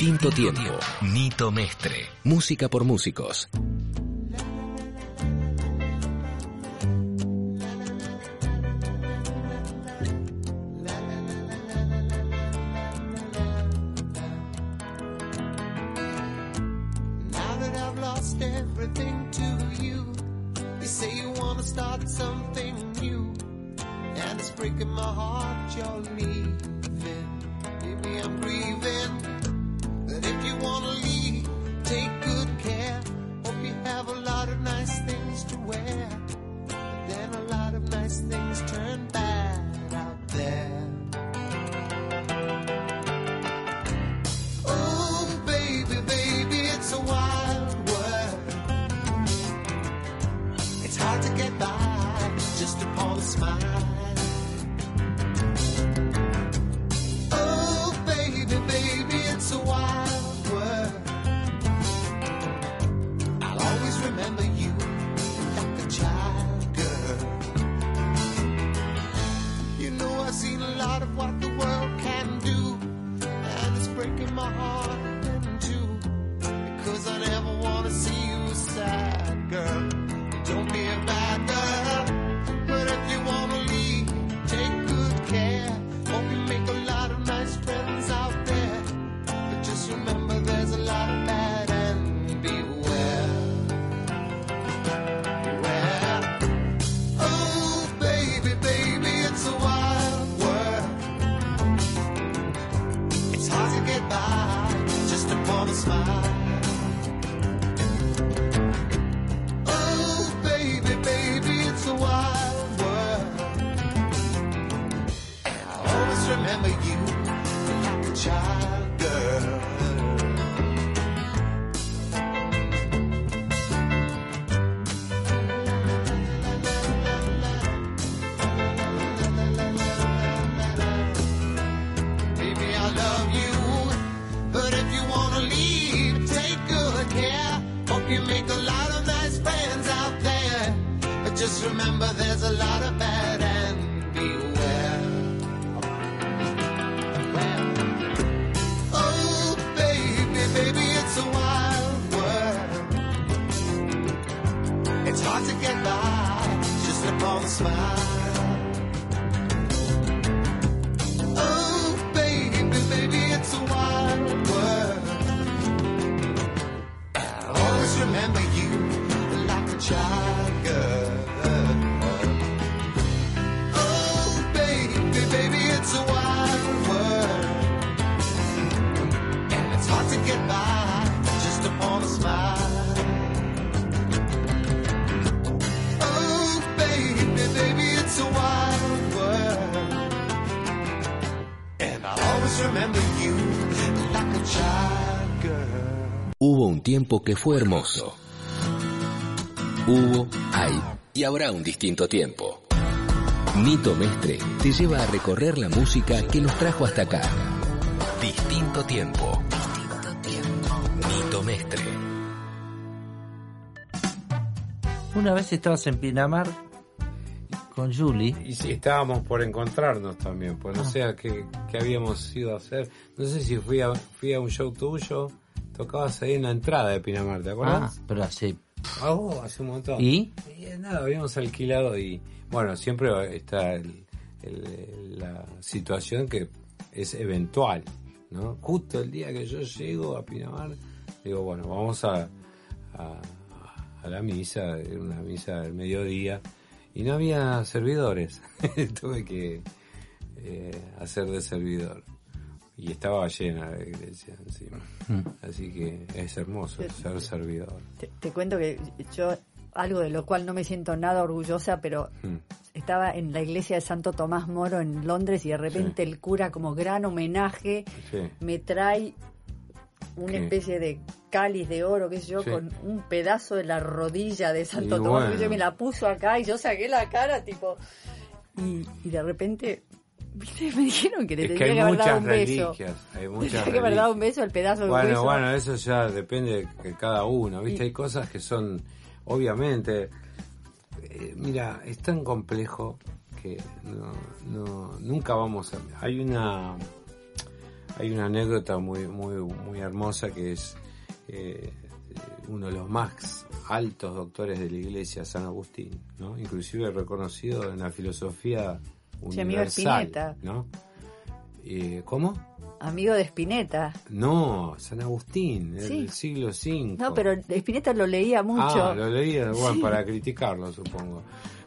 Distinto tiempo. Nito Mestre. Música por músicos. Tiempo que fue hermoso. Hubo, hay y habrá un distinto tiempo. Nito Mestre te lleva a recorrer la música que nos trajo hasta acá. Distinto tiempo. Distinto tiempo. Nito Mestre. Una vez estabas en Pinamar con Julie. Y si estábamos por encontrarnos también, pues no ah. sé qué, habíamos ido a hacer. No sé si fui a, fui a un show tuyo, tocabas ahí en la entrada de Pinamar, ¿te acuerdas? Ah, pero hace... Oh, hace un montón. ¿Y? nada, habíamos alquilado y bueno, siempre está la situación que es eventual, ¿no? Justo el día que yo llego a Pinamar, digo, bueno, vamos a, a, a la misa, una misa del mediodía, y no había servidores. Tuve que eh, hacer de servidor. Y estaba llena la iglesia encima. Mm. Así que es hermoso ser servidor. Te, cuento que yo, algo de lo cual no me siento nada orgullosa, pero mm. estaba en la iglesia de Santo Tomás Moro en Londres y de repente el cura, como gran homenaje, me trae una especie de cáliz de oro, qué sé yo, con un pedazo de la rodilla de Santo Tomás, me la puso acá y yo saqué la cara, tipo, y, de repente me dijeron que le tenía que haber dado un beso. Hay muchas que haber dado un beso el pedazo de Bueno, bueno, eso ya depende de cada uno, ¿viste? hay cosas que son, obviamente, eh, mira, es tan complejo que no, no, nunca vamos a... Hay una hay una anécdota muy, muy, muy hermosa que es eh, uno de los más altos doctores de la iglesia, San Agustín, ¿no? Inclusive reconocido en la filosofía universal, ¿no? Eh, ¿Cómo? Amigo de Spinetta. No, San Agustín, del siglo V. No, pero Spinetta lo leía mucho. Ah, lo leía, bueno, para criticarlo, supongo.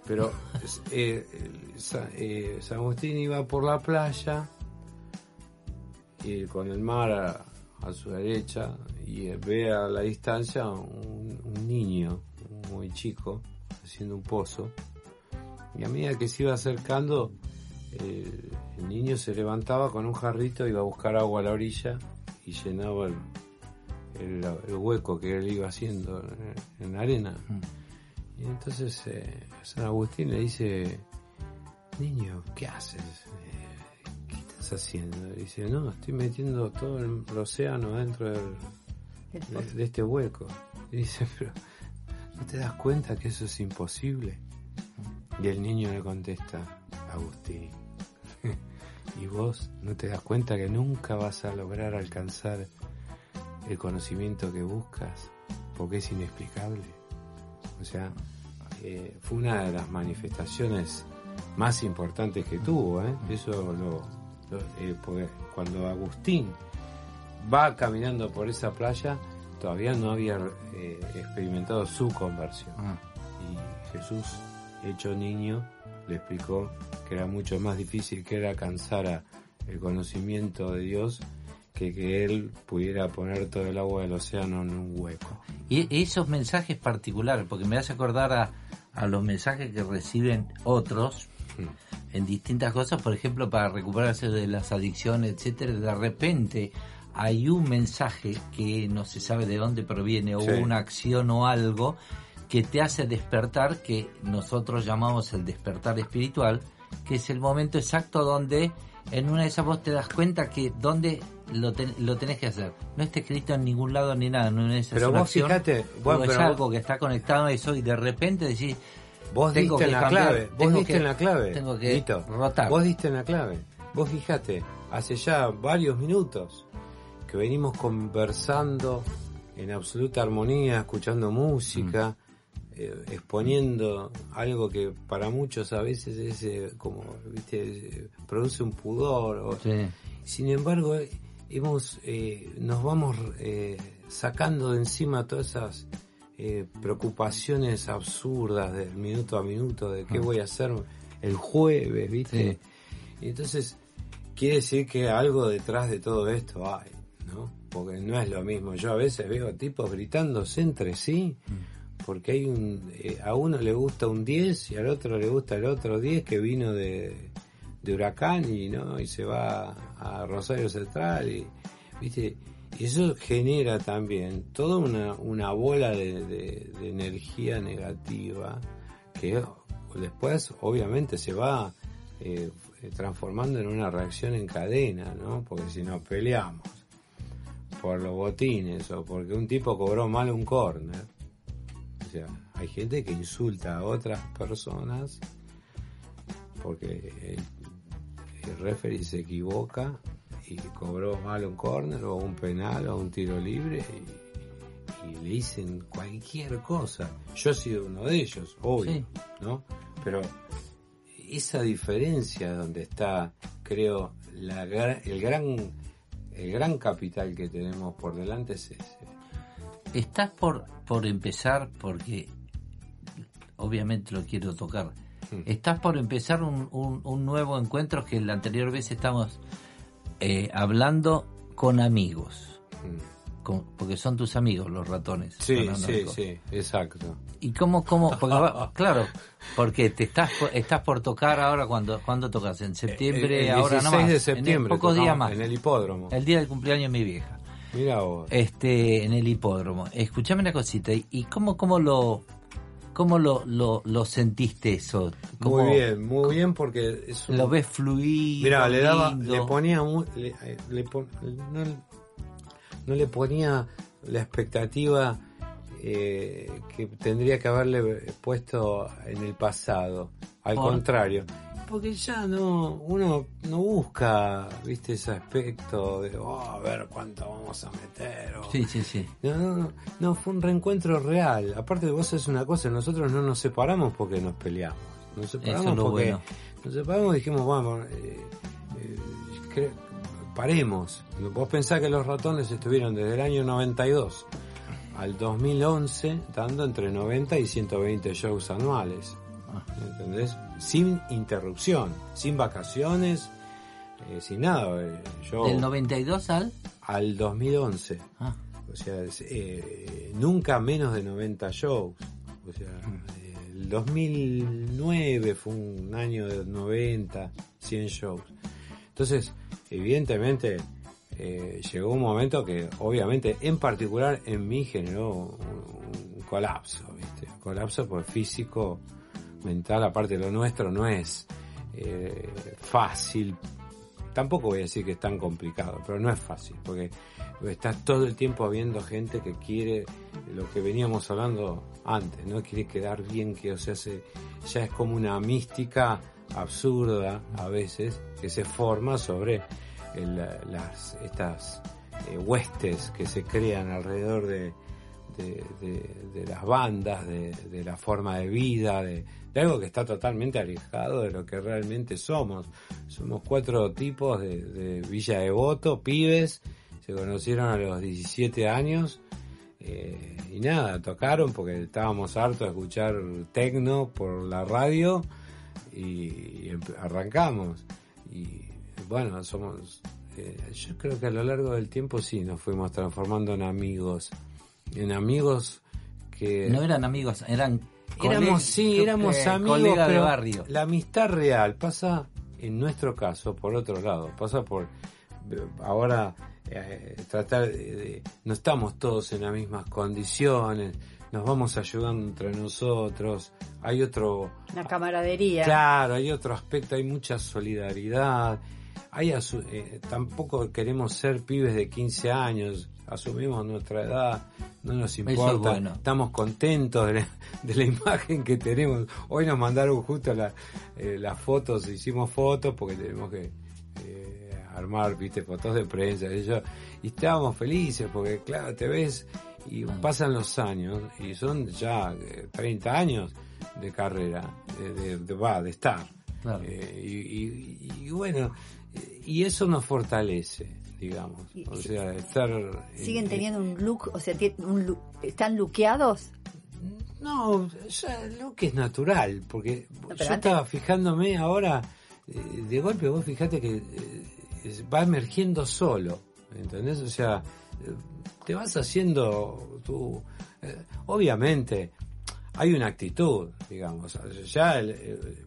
Pero eh, eh, San Agustín iba por la playa y con el mar a, su derecha y ve a la distancia un, un niño muy chico haciendo un pozo. Y a medida que se iba acercando, el, niño se levantaba con un jarrito, iba a buscar agua a la orilla y llenaba el, hueco que él iba haciendo en, la arena. Mm. Y entonces eh, San Agustín le dice, niño, ¿qué haces? Eh, ¿Qué estás haciendo? dice, no, estoy metiendo todo el, océano dentro de, de, este hueco. Y dice, pero ¿no te das cuenta que eso es imposible? Y el niño le contesta, Agustín, y vos no te das cuenta que nunca vas a lograr alcanzar el conocimiento que buscas porque es inexplicable. O sea, eh, fue una de las manifestaciones más importantes que tuvo. ¿eh? Eso lo, eh, cuando Agustín va caminando por esa playa, todavía no había experimentado su conversión. Ah. Y Jesús, hecho niño, le explicó que era mucho más difícil que él alcanzara el conocimiento de Dios que que él pudiera poner todo el agua del océano en un hueco. Y esos mensajes particulares, porque me hace acordar a, a los mensajes que reciben otros mm. en distintas cosas, por ejemplo, para recuperarse de las adicciones, etcétera, de repente hay un mensaje que no se sabe de dónde proviene o una acción o algo que te hace despertar, que nosotros llamamos el despertar espiritual, que es el momento exacto donde en una de esas vos te das cuenta que donde lo, lo tenés que hacer. No está escrito en ningún lado ni nada, no es pero vos fíjate, bueno, es algo que está conectado a eso y de repente decís, vos diste en la clave, vos diste en la clave, tengo que rotar. Vos diste en la clave. Vos fíjate, hace ya varios minutos que venimos conversando en absoluta armonía, escuchando música, eh, exponiendo algo que para muchos a veces es eh, como, viste, produce un pudor. Sin embargo, hemos, eh, nos vamos sacando de encima todas esas preocupaciones absurdas del minuto a minuto, de qué ah. voy a hacer el jueves, viste. Y entonces, quiere decir que algo detrás de todo esto hay, ¿no? Porque no es lo mismo. Yo a veces veo tipos gritándose entre sí. Mm porque hay un eh, a uno le gusta un 10 y al otro le gusta el otro 10 que vino de, de Huracán y no y se va a Rosario Central y viste eso genera también toda una, una bola de, de, energía negativa que después obviamente se va eh, transformando en una reacción en cadena, ¿no? Porque si nos peleamos por los botines o porque un tipo cobró mal un corner, hay gente que insulta a otras personas porque el, el referee se equivoca y cobró mal un corner o un penal o un tiro libre y, le dicen cualquier cosa. Yo he sido uno de ellos, obvio, ¿no? Pero esa diferencia donde está, creo, la, el gran el gran capital que tenemos por delante es ese. Estás por, por empezar, porque obviamente lo quiero tocar. Hmm. Estás por empezar un, un, nuevo encuentro que la anterior vez estamos eh, hablando con amigos. Hmm. porque son tus amigos los ratones. Sí, sí, sí, exacto. ¿Y cómo, cómo? claro, porque te estás, estás por tocar ahora cuando, cuando tocas, en septiembre, ahora no más. de septiembre. En pocos días más. En el hipódromo. El día del cumpleaños de mi vieja. Mira vos. Este, en el hipódromo. Escuchame una cosita, ¿y cómo, cómo lo, cómo lo, lo, sentiste eso? muy bien, muy bien porque es Lo ves fluido, Mira, le daba, le ponía, le, no, le ponía la expectativa eh, que tendría que haberle puesto en el pasado. Al contrario, porque ya no, uno no busca, viste, ese aspecto de, oh, a ver cuánto vamos a meter. sí, sí, sí. No, no, no, fue un reencuentro real. Aparte de vos es una cosa, nosotros no nos separamos porque nos peleamos. Nos separamos porque nos separamos y dijimos, vamos, eh, eh, paremos. Vos pensás que los ratones estuvieron desde el año 92 al 2011 dando entre 90 y 120 shows anuales. ¿Entendés? Sin interrupción, sin vacaciones, eh, sin nada. Eh, yo, ¿Del 92 al? Al 2011. Ah. O sea, eh, nunca menos de 90 shows. O sea, el 2009 fue un año de 90, 100 shows. Entonces, evidentemente, llegó un momento que, obviamente, en particular en mí generó un, colapso, ¿viste? Un colapso por físico mental, aparte de lo nuestro, no es eh, fácil. Tampoco voy a decir que es tan complicado, pero no es fácil, porque estás todo el tiempo viendo gente que quiere lo que veníamos hablando antes, no quiere quedar bien, que o sea, se, ya es como una mística absurda a veces que se forma sobre las estas eh, huestes que se crean alrededor de, de, las bandas, de, la forma de vida, de, algo que está totalmente alejado de lo que realmente somos. Somos cuatro tipos de, Villa Devoto, pibes, se conocieron a los 17 años eh, y nada, tocaron porque estábamos hartos de escuchar tecno por la radio y, arrancamos. Y bueno, somos... Eh, yo creo que a lo largo del tiempo sí nos fuimos transformando en amigos en amigos que... No eran amigos, eran... Éramos, sí, éramos amigos, de barrio. la amistad real pasa, en nuestro caso, por otro lado, pasa por ahora eh, tratar de, no estamos todos en las mismas condiciones, nos vamos ayudando entre nosotros, hay otro... La camaradería. Claro, hay otro aspecto, hay mucha solidaridad, hay eh, tampoco queremos ser pibes de 15 años, asumimos nuestra edad, no nos importa, estamos contentos de la, imagen que tenemos. Hoy nos mandaron justo eh, las fotos, hicimos fotos porque tenemos que eh, armar, viste, fotos de prensa y, y estábamos felices porque, claro, te ves y ah. pasan los años y son ya 30 eh, años de carrera, de, de, de estar. y bueno, y eso nos fortalece digamos. O sea, estar... ¿Siguen teniendo un look? O sea, un ¿están luqueados? No, ya el look es natural, porque yo estaba fijándome ahora, eh, de golpe vos fijate que eh, va emergiendo solo, ¿entendés? O sea, eh, te vas haciendo tu... obviamente, hay una actitud, digamos. Ya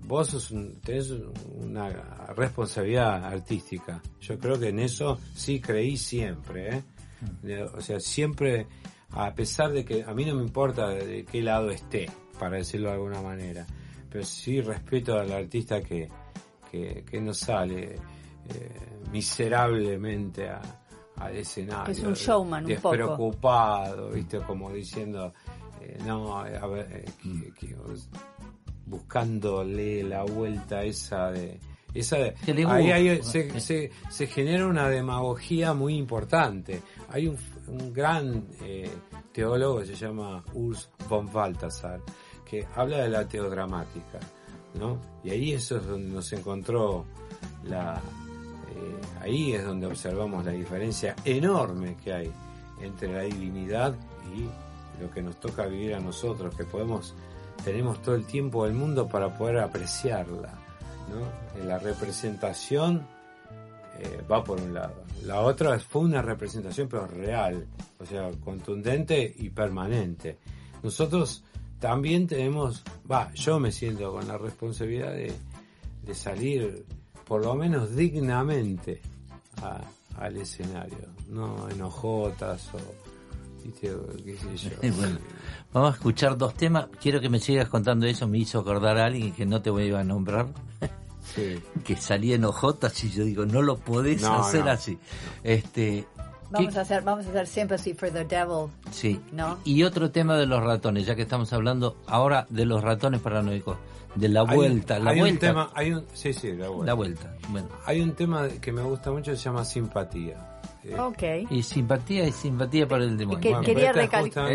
vos tenés una responsabilidad artística. Yo creo que en eso sí creí siempre. ¿eh? O sea, siempre, a pesar de que a mí no me importa de qué lado esté, para decirlo de alguna manera, pero sí respeto al artista que, que, no sale eh, miserablemente a, al escenario. Es un showman, un poco. Despreocupado, ¿viste? Como diciendo eh, no, a ver, eh, buscándole la vuelta esa de... Esa ahí, se, se, genera una demagogía muy importante. Hay un, un gran eh, teólogo que se llama Urs von Balthasar, que habla de la teodramática, ¿no? Y ahí eso es donde nos encontró la... ahí es donde observamos la diferencia enorme que hay entre la divinidad y lo que nos toca vivir a nosotros, que podemos, tenemos todo el tiempo del mundo para poder apreciarla. ¿no? La representación eh, va por un lado. La otra fue una representación pero real, o sea, contundente y permanente. Nosotros también tenemos, va, yo me siento con la responsabilidad de, de salir por lo menos dignamente al escenario, no enojotas o vamos a escuchar dos temas. Quiero que me sigas contando eso. Me hizo acordar a alguien que no te voy a nombrar. que salía en ojotas y yo digo, no lo podés hacer así. Este, Vamos a hacer, vamos a hacer Sympathy for the Devil. Sí. ¿no? Y otro tema de los ratones, ya que estamos hablando ahora de los ratones paranoicos, de la vuelta, la vuelta. Un tema, hay un, sí, sí, la vuelta. La vuelta. Bueno. Hay un tema que me gusta mucho que se llama simpatía. Okay. Y simpatía y simpatía para el demonio. quería, recalcar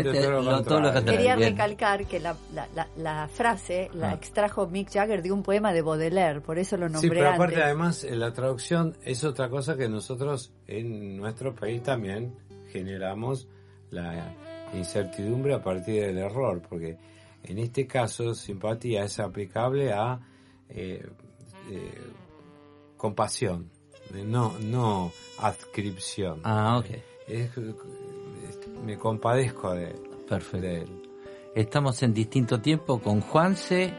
que la, la, la, frase la ah. extrajo Mick Jagger de un poema de Baudelaire, por eso lo nombré. Sí, pero aparte, además, la traducción es otra cosa que nosotros en nuestro país también generamos la incertidumbre a partir del error, porque en este caso, simpatía es aplicable a eh, eh, compasión no, no adscripción. Ah, ok. me compadezco de, Perfecto. él. Estamos en distinto tiempo con Juanse,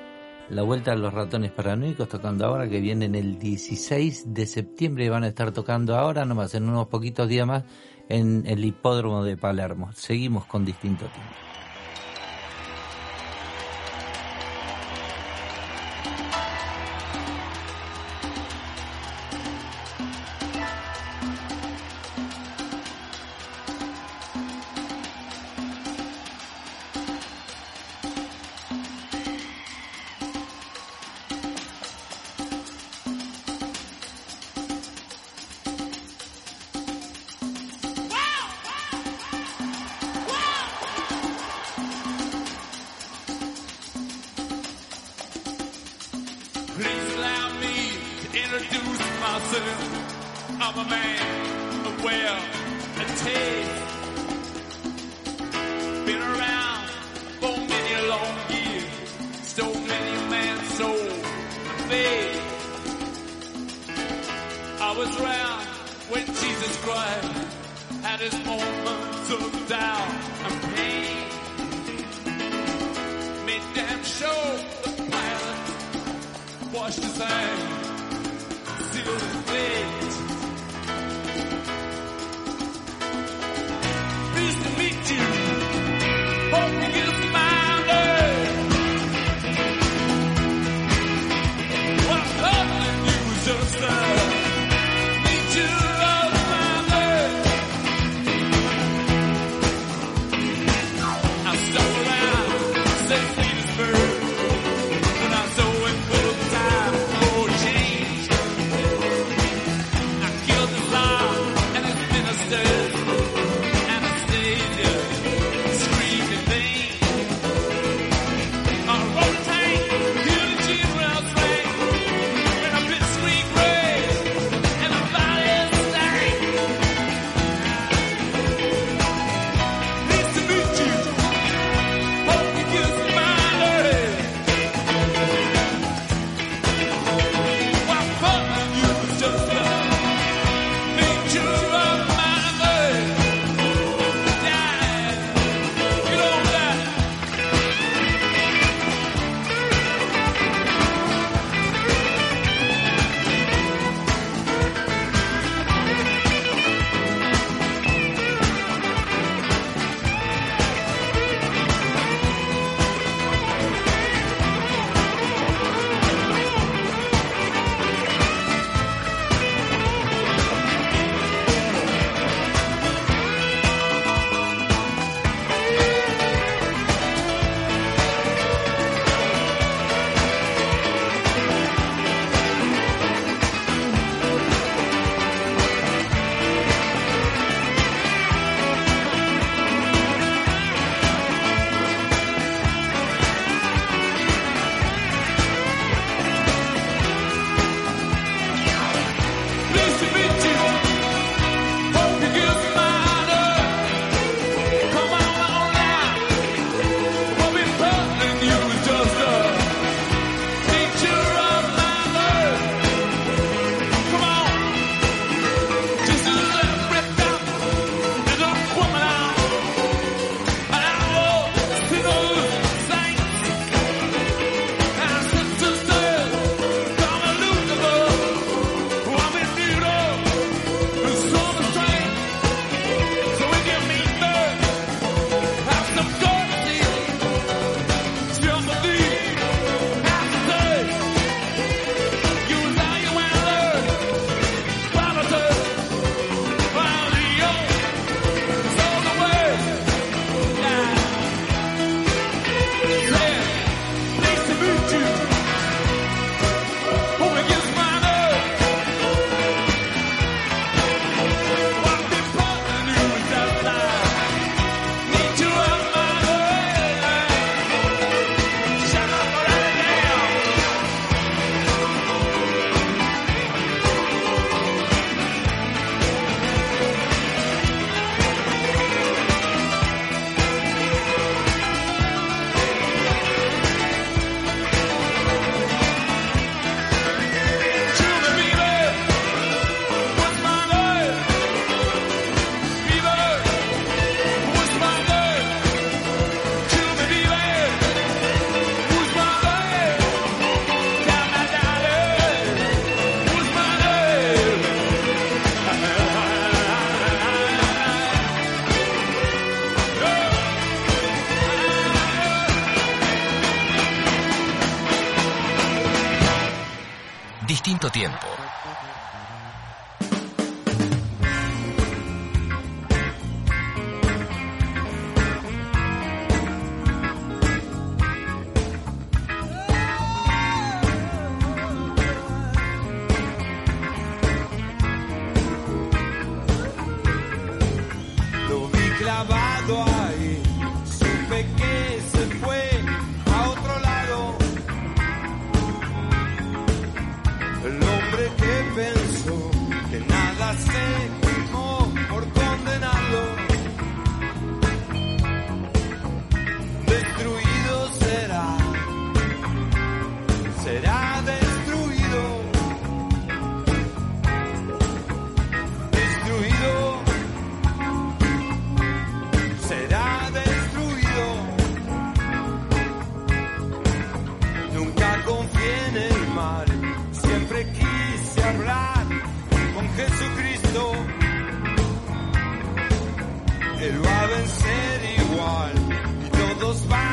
la vuelta a los ratones paranoicos tocando ahora, que vienen el 16 de septiembre y van a estar tocando ahora, nomás en unos poquitos días más, en el hipódromo de Palermo. Seguimos con distinto tiempo. la va. te lo ha de igual. Y todos van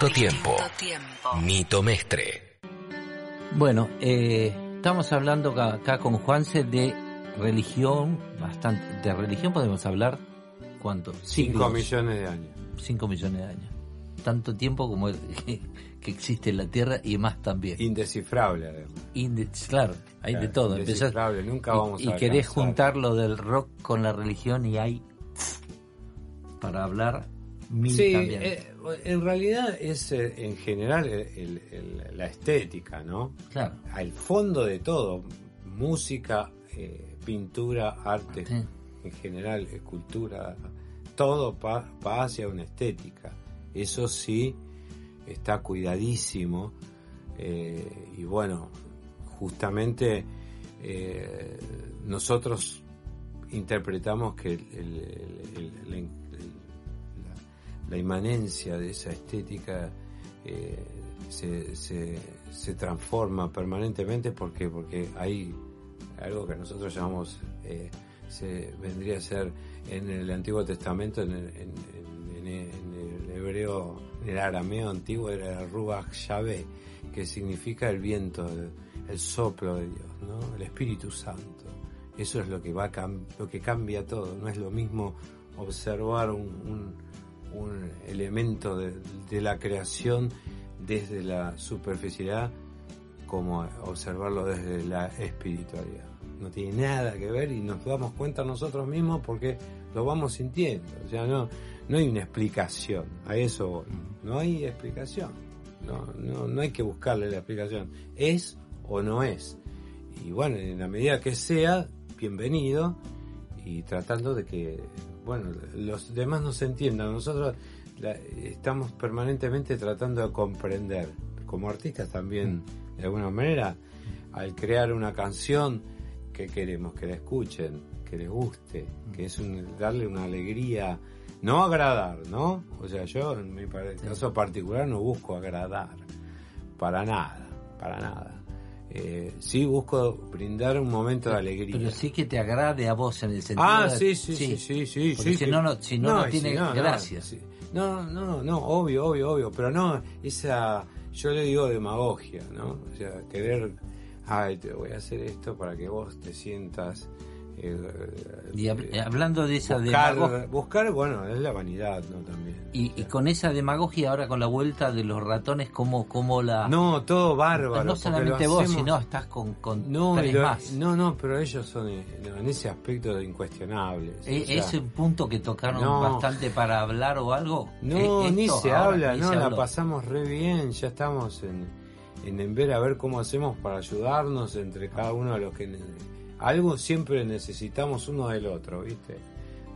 Distinto tiempo. Mito Mestre. Bueno, eh, estamos hablando acá con Juanse de religión, bastante. De religión podemos hablar, ¿cuánto? Cinco millones de años. Cinco millones de años. Tanto tiempo como que, existe en la Tierra y más también. Indescifrable, además. claro, hay de todo. Indescifrable, nunca vamos y, a Y querés juntar lo del rock con la religión y hay para hablar sí, eh, en realidad es eh, en general la estética, ¿no? Claro. Al fondo de todo, música, eh, pintura, arte, en general, escultura, todo va hacia una estética. Eso sí está cuidadísimo. y bueno, justamente nosotros interpretamos que el, la inmanencia de esa estética eh, se, se, transforma permanentemente porque porque hay algo que nosotros llamamos eh, se vendría a ser en el Antiguo Testamento en el, en, el hebreo en el arameo antiguo era el ruach Yahvé que significa el viento el, soplo de Dios ¿no? el Espíritu Santo. Eso es lo que va lo que cambia todo. No es lo mismo observar un un elemento de, la creación desde la superficialidad como observarlo desde la espiritualidad. No tiene nada que ver y nos damos cuenta nosotros mismos porque lo vamos sintiendo. O sea, no, no hay una explicación. A eso No hay explicación. No, no, no hay que buscarle la explicación. Es o no es. Y bueno, en la medida que sea, bienvenido y tratando de que bueno, los demás nos entiendan. Nosotros estamos permanentemente tratando de comprender, como artistas también, de alguna manera, al crear una canción que queremos que la escuchen, que les guste, que es darle una alegría, no agradar, ¿no? O sea, yo en mi caso particular no busco agradar, para nada, para nada eh, sí busco brindar un momento de alegría. Pero sí que te agrade a vos en el sentido Ah, sí, sí, sí, sí, sí, si, no, no, si no, no, tiene gracia. No, no, no, obvio, obvio, obvio, pero no esa, yo le digo demagogia, ¿no? O sea, querer, ay, te voy a hacer esto para que vos te sientas eh, y eh, hablando de esa demagogia. Buscar, bueno, es la vanidad, ¿no? También. Y, con esa demagogia, ahora con la vuelta de los ratones, ¿cómo, cómo la.? No, todo bárbaro. No solamente vos, sino estás con, con no, tres más. No, no, pero ellos son eh, en ese aspecto incuestionables. ¿Es un punto que tocaron bastante para hablar o algo? No, ni se habla, no, la pasamos re bien, ya estamos en, en, en ver a ver cómo hacemos para ayudarnos entre cada uno de los que algo siempre necesitamos uno del otro, ¿viste?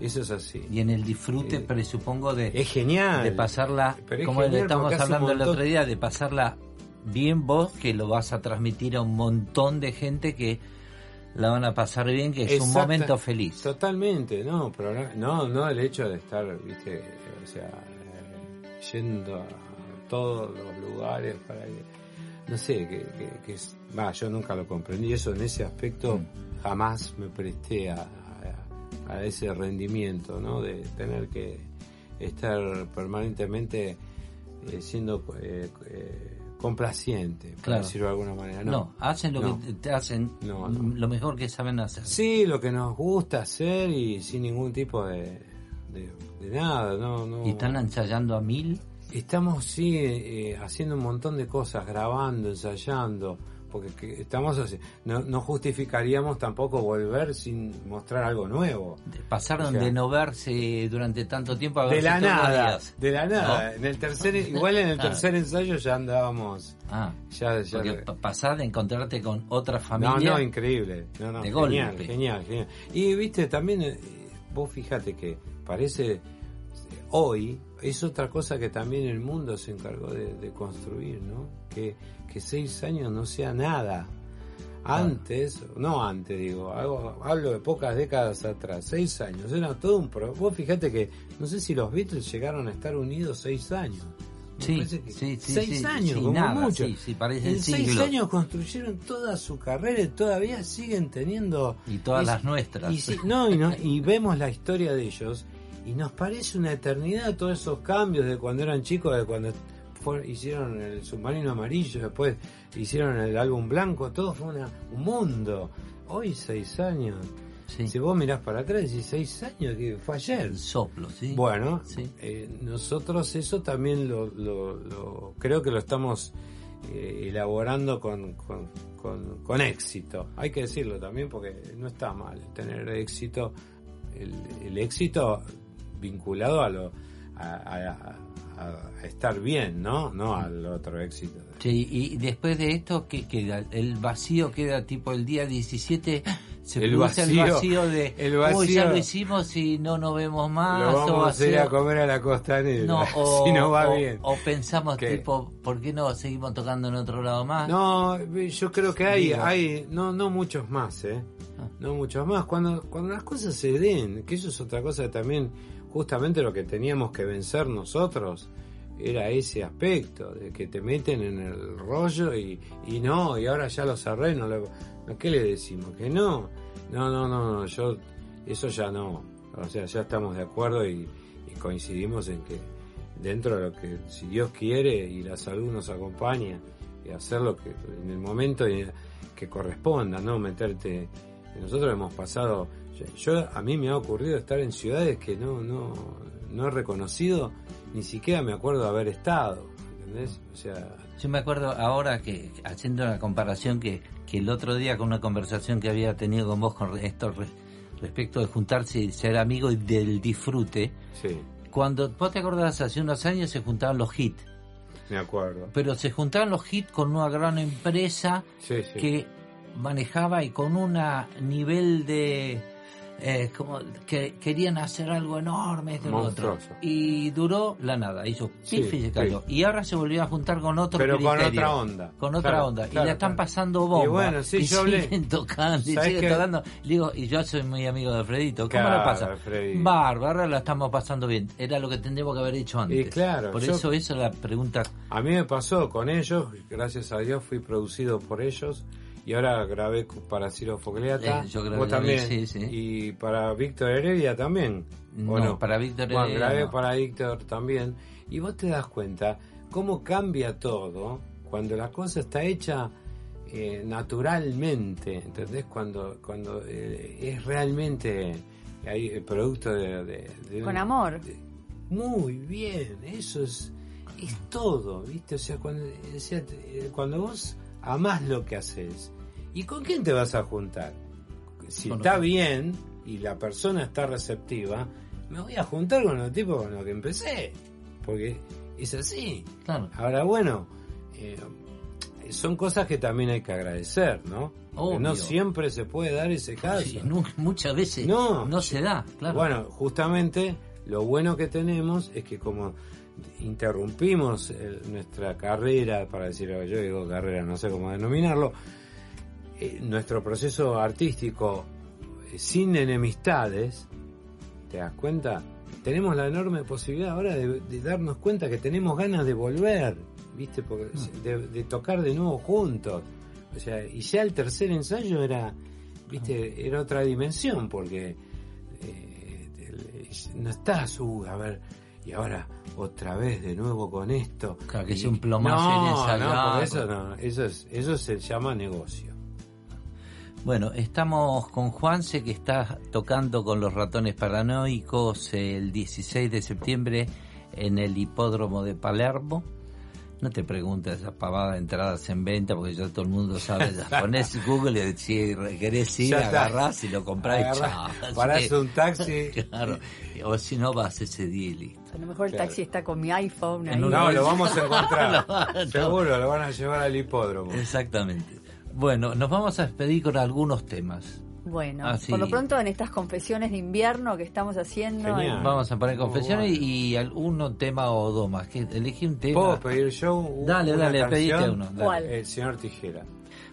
Eso es así. Y en el disfrute, eh, presupongo, de. Es genial. De pasarla, como le estamos hablando el otro día, de pasarla bien vos, que lo vas a transmitir a un montón de gente que la van a pasar bien, que es un momento feliz. Totalmente, no, pero no, no, el hecho de estar, viste, o sea, eh, yendo a todos los lugares para no sé, que, que, es, va, yo nunca lo comprendí eso en ese aspecto. Mm jamás me presté a, a, ese rendimiento, ¿no? De tener que estar permanentemente eh, siendo eh, eh, complaciente, por decirlo de alguna manera. No, hacen lo que te hacen lo mejor que saben hacer. Sí, lo que nos gusta hacer y sin ningún tipo de, de, nada, no, no. ¿Y están ensayando a mil? Estamos, sí, haciendo un montón de cosas, grabando, ensayando porque estamos así, no, justificaríamos tampoco volver sin mostrar algo nuevo. Pasaron de no verse durante tanto tiempo a verse de la nada, de la nada. En el tercer, igual en el tercer ensayo ya andábamos. Ah, ya, ya pasar de encontrarte con otra familia. No, no, increíble. No, no, genial, genial, genial. Y viste, también eh, vos fíjate que parece hoy es otra cosa que también el mundo se encargó de, construir, ¿no? Que, que, seis años no sea nada. Antes, no antes digo, hablo de pocas décadas atrás, seis años, era todo un pro. Vos fíjate que, no sé si los Beatles llegaron a estar unidos seis años. Sí, sí, seis años, como nada, mucho. en seis años construyeron toda su carrera y todavía siguen teniendo. Y todas las nuestras. Y, no, y, no, y vemos la historia de ellos y nos parece una eternidad todos esos cambios de cuando eran chicos, de cuando hicieron el submarino amarillo, después hicieron el álbum blanco, todo fue una, un mundo. Hoy seis años. Si vos mirás para atrás, decís seis años, que fue ayer. soplo, sí. Bueno, eh, nosotros eso también lo, lo, creo que lo estamos eh, elaborando con, con, con, éxito. Hay que decirlo también porque no está mal tener éxito. El, el éxito vinculado a lo a, estar bien, ¿no? No al otro éxito. Sí, y después de esto, ¿qué queda? El vacío queda tipo el día 17 se el vacío, el vacío de el vacío, ya lo hicimos y no nos vemos más lo vamos a ir a comer a la costanera no, o, si no va bien o pensamos tipo ¿por qué no seguimos tocando en otro lado más? no yo creo que hay hay no no muchos más eh ah. no muchos más cuando cuando las cosas se den que eso es otra cosa también justamente lo que teníamos que vencer nosotros era ese aspecto de que te meten en el rollo y, y no, y ahora ya lo cerré, no lo, ¿qué le decimos? Que no, no, no, no, yo, eso ya no, o sea, ya estamos de acuerdo y, coincidimos en que dentro de lo que, si Dios quiere y la salud nos acompaña, y hacer lo que en el momento que corresponda, ¿no? Meterte, nosotros hemos pasado yo, a mí me ha ocurrido estar en ciudades que no, no, no he reconocido, ni siquiera me acuerdo de haber estado, ¿entendés? O sea... Yo me acuerdo ahora que, haciendo la comparación, que, que el otro día con una conversación que había tenido con vos con esto respecto de juntarse y ser amigo y del disfrute, sí. cuando vos te acordás, hace unos años se juntaban los hits. Me acuerdo. Pero se juntaban los hits con una gran empresa que manejaba y con un nivel de eh, como que querían hacer algo enorme de otro. Y duró la nada hizo pif y se cayó. Y ahora se volvió a juntar con otro pero con otra onda. Con otra onda. Y le están pasando bomba. y bueno sí, y yo siguen tocando y siguen tocando. Digo y yo soy muy amigo de Alfredito. ¿cómo le pasa? bárbaro la estamos pasando bien. Era lo que tendríamos que haber hecho antes. y claro, por eso esa es la pregunta. A mí me pasó con ellos gracias a Dios fui producido por ellos y ahora grabé para Ciro Fogleata. yo grabé, también. Y para Víctor Heredia también. No, para Víctor Heredia. Bueno, grabé para Víctor también. Y vos te das cuenta cómo cambia todo cuando la cosa está hecha eh, naturalmente, ¿entendés? Cuando, cuando eh, es realmente hay el producto de... Con amor. muy bien, eso es, es todo, ¿viste? O sea, cuando, o sea, cuando vos amás lo que haces. ¿Y con quién te vas a juntar? Si está bien y la persona está receptiva, me voy a juntar con los tipos con los que empecé. Porque es así. Claro. Ahora, bueno, eh, son cosas que también hay que agradecer, ¿no? No siempre se puede dar ese caso. muchas veces no, no se da, claro. Bueno, justamente lo bueno que tenemos es que como interrumpimos nuestra carrera, para decirlo, yo digo carrera, no sé cómo denominarlo, eh, nuestro proceso artístico eh, sin enemistades, ¿te das cuenta? Tenemos la enorme posibilidad ahora de, darnos cuenta que tenemos ganas de volver, ¿viste? Porque, mm. de, tocar de nuevo juntos. O sea, y ya el tercer ensayo era, ¿viste? Era otra dimensión, porque eh, no estás, uh, a ver, y ahora otra vez de nuevo con esto. Claro, que es un plomazo no, eso no, eso, es, eso se llama negocio. Bueno, estamos con Juanse que está tocando con los ratones paranoicos el 16 de septiembre en el hipódromo de Palermo. No te preguntes esa pavada de entradas en venta porque ya todo el mundo sabe. Pones Google y si querés ir, agarrás y lo comprás y Parás un taxi. claro. O si no vas ese día y listo. A lo mejor el taxi está con mi iPhone. Ahí. No, lo vamos a encontrar. Seguro, lo van a llevar al hipódromo. Exactamente. Bueno, nos vamos a despedir con algunos temas. Bueno, ah, por lo pronto en estas confesiones de invierno que estamos haciendo. Vamos a poner confesiones y, algún tema o dos más. Que elegí un tema. ¿Puedo pedir yo? dale, dale, pedite uno. ¿Cuál? El señor Tijera.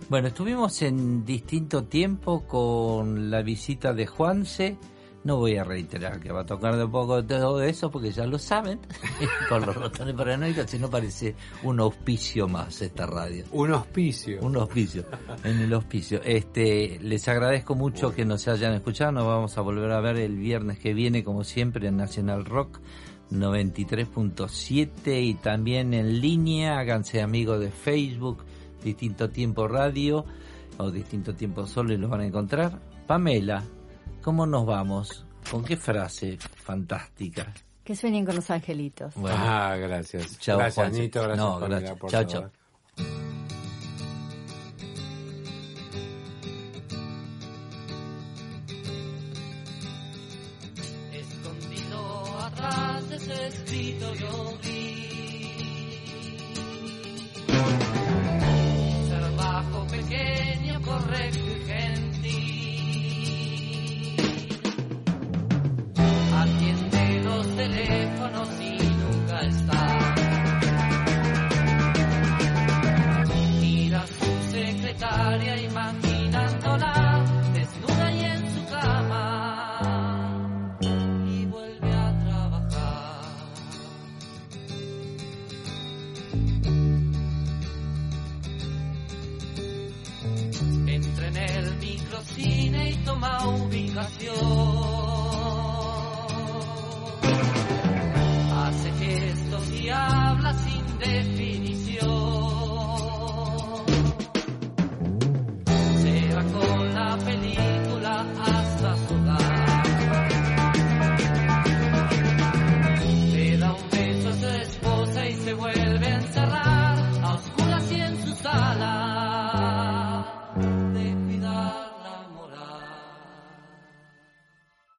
Bueno, estuvimos en distinto tiempo con la visita de Juanse, No voy a reiterar que va a tocar de poco todo eso porque ya lo saben con los ratones paranoicos, si no parece un auspicio más esta radio. Un auspicio. Un auspicio, en el auspicio. Este, les agradezco mucho que nos hayan escuchado, nos vamos a volver a ver el viernes que viene como siempre en Nacional Rock 93.7 y también en línea, háganse amigos de Facebook, Distinto Tiempo Radio o Distinto Tiempo Solo y los van a encontrar. Pamela, ¿Cómo nos vamos? ¿Con qué frase fantástica? Que sueñen con los angelitos. ah, gracias. Chao, gracias, Nito. Gracias, no, gracias. Chao, chao. Escondido atrás de ese escrito yo vi. Ser bajo, pequeño, correcto y gentil. Teléfonos y nunca está. Mira a su secretaria imaginándola desnuda y en su cama y vuelve a trabajar. Entra en el microcine y toma ubicación. habla sin definición. Se va con la película.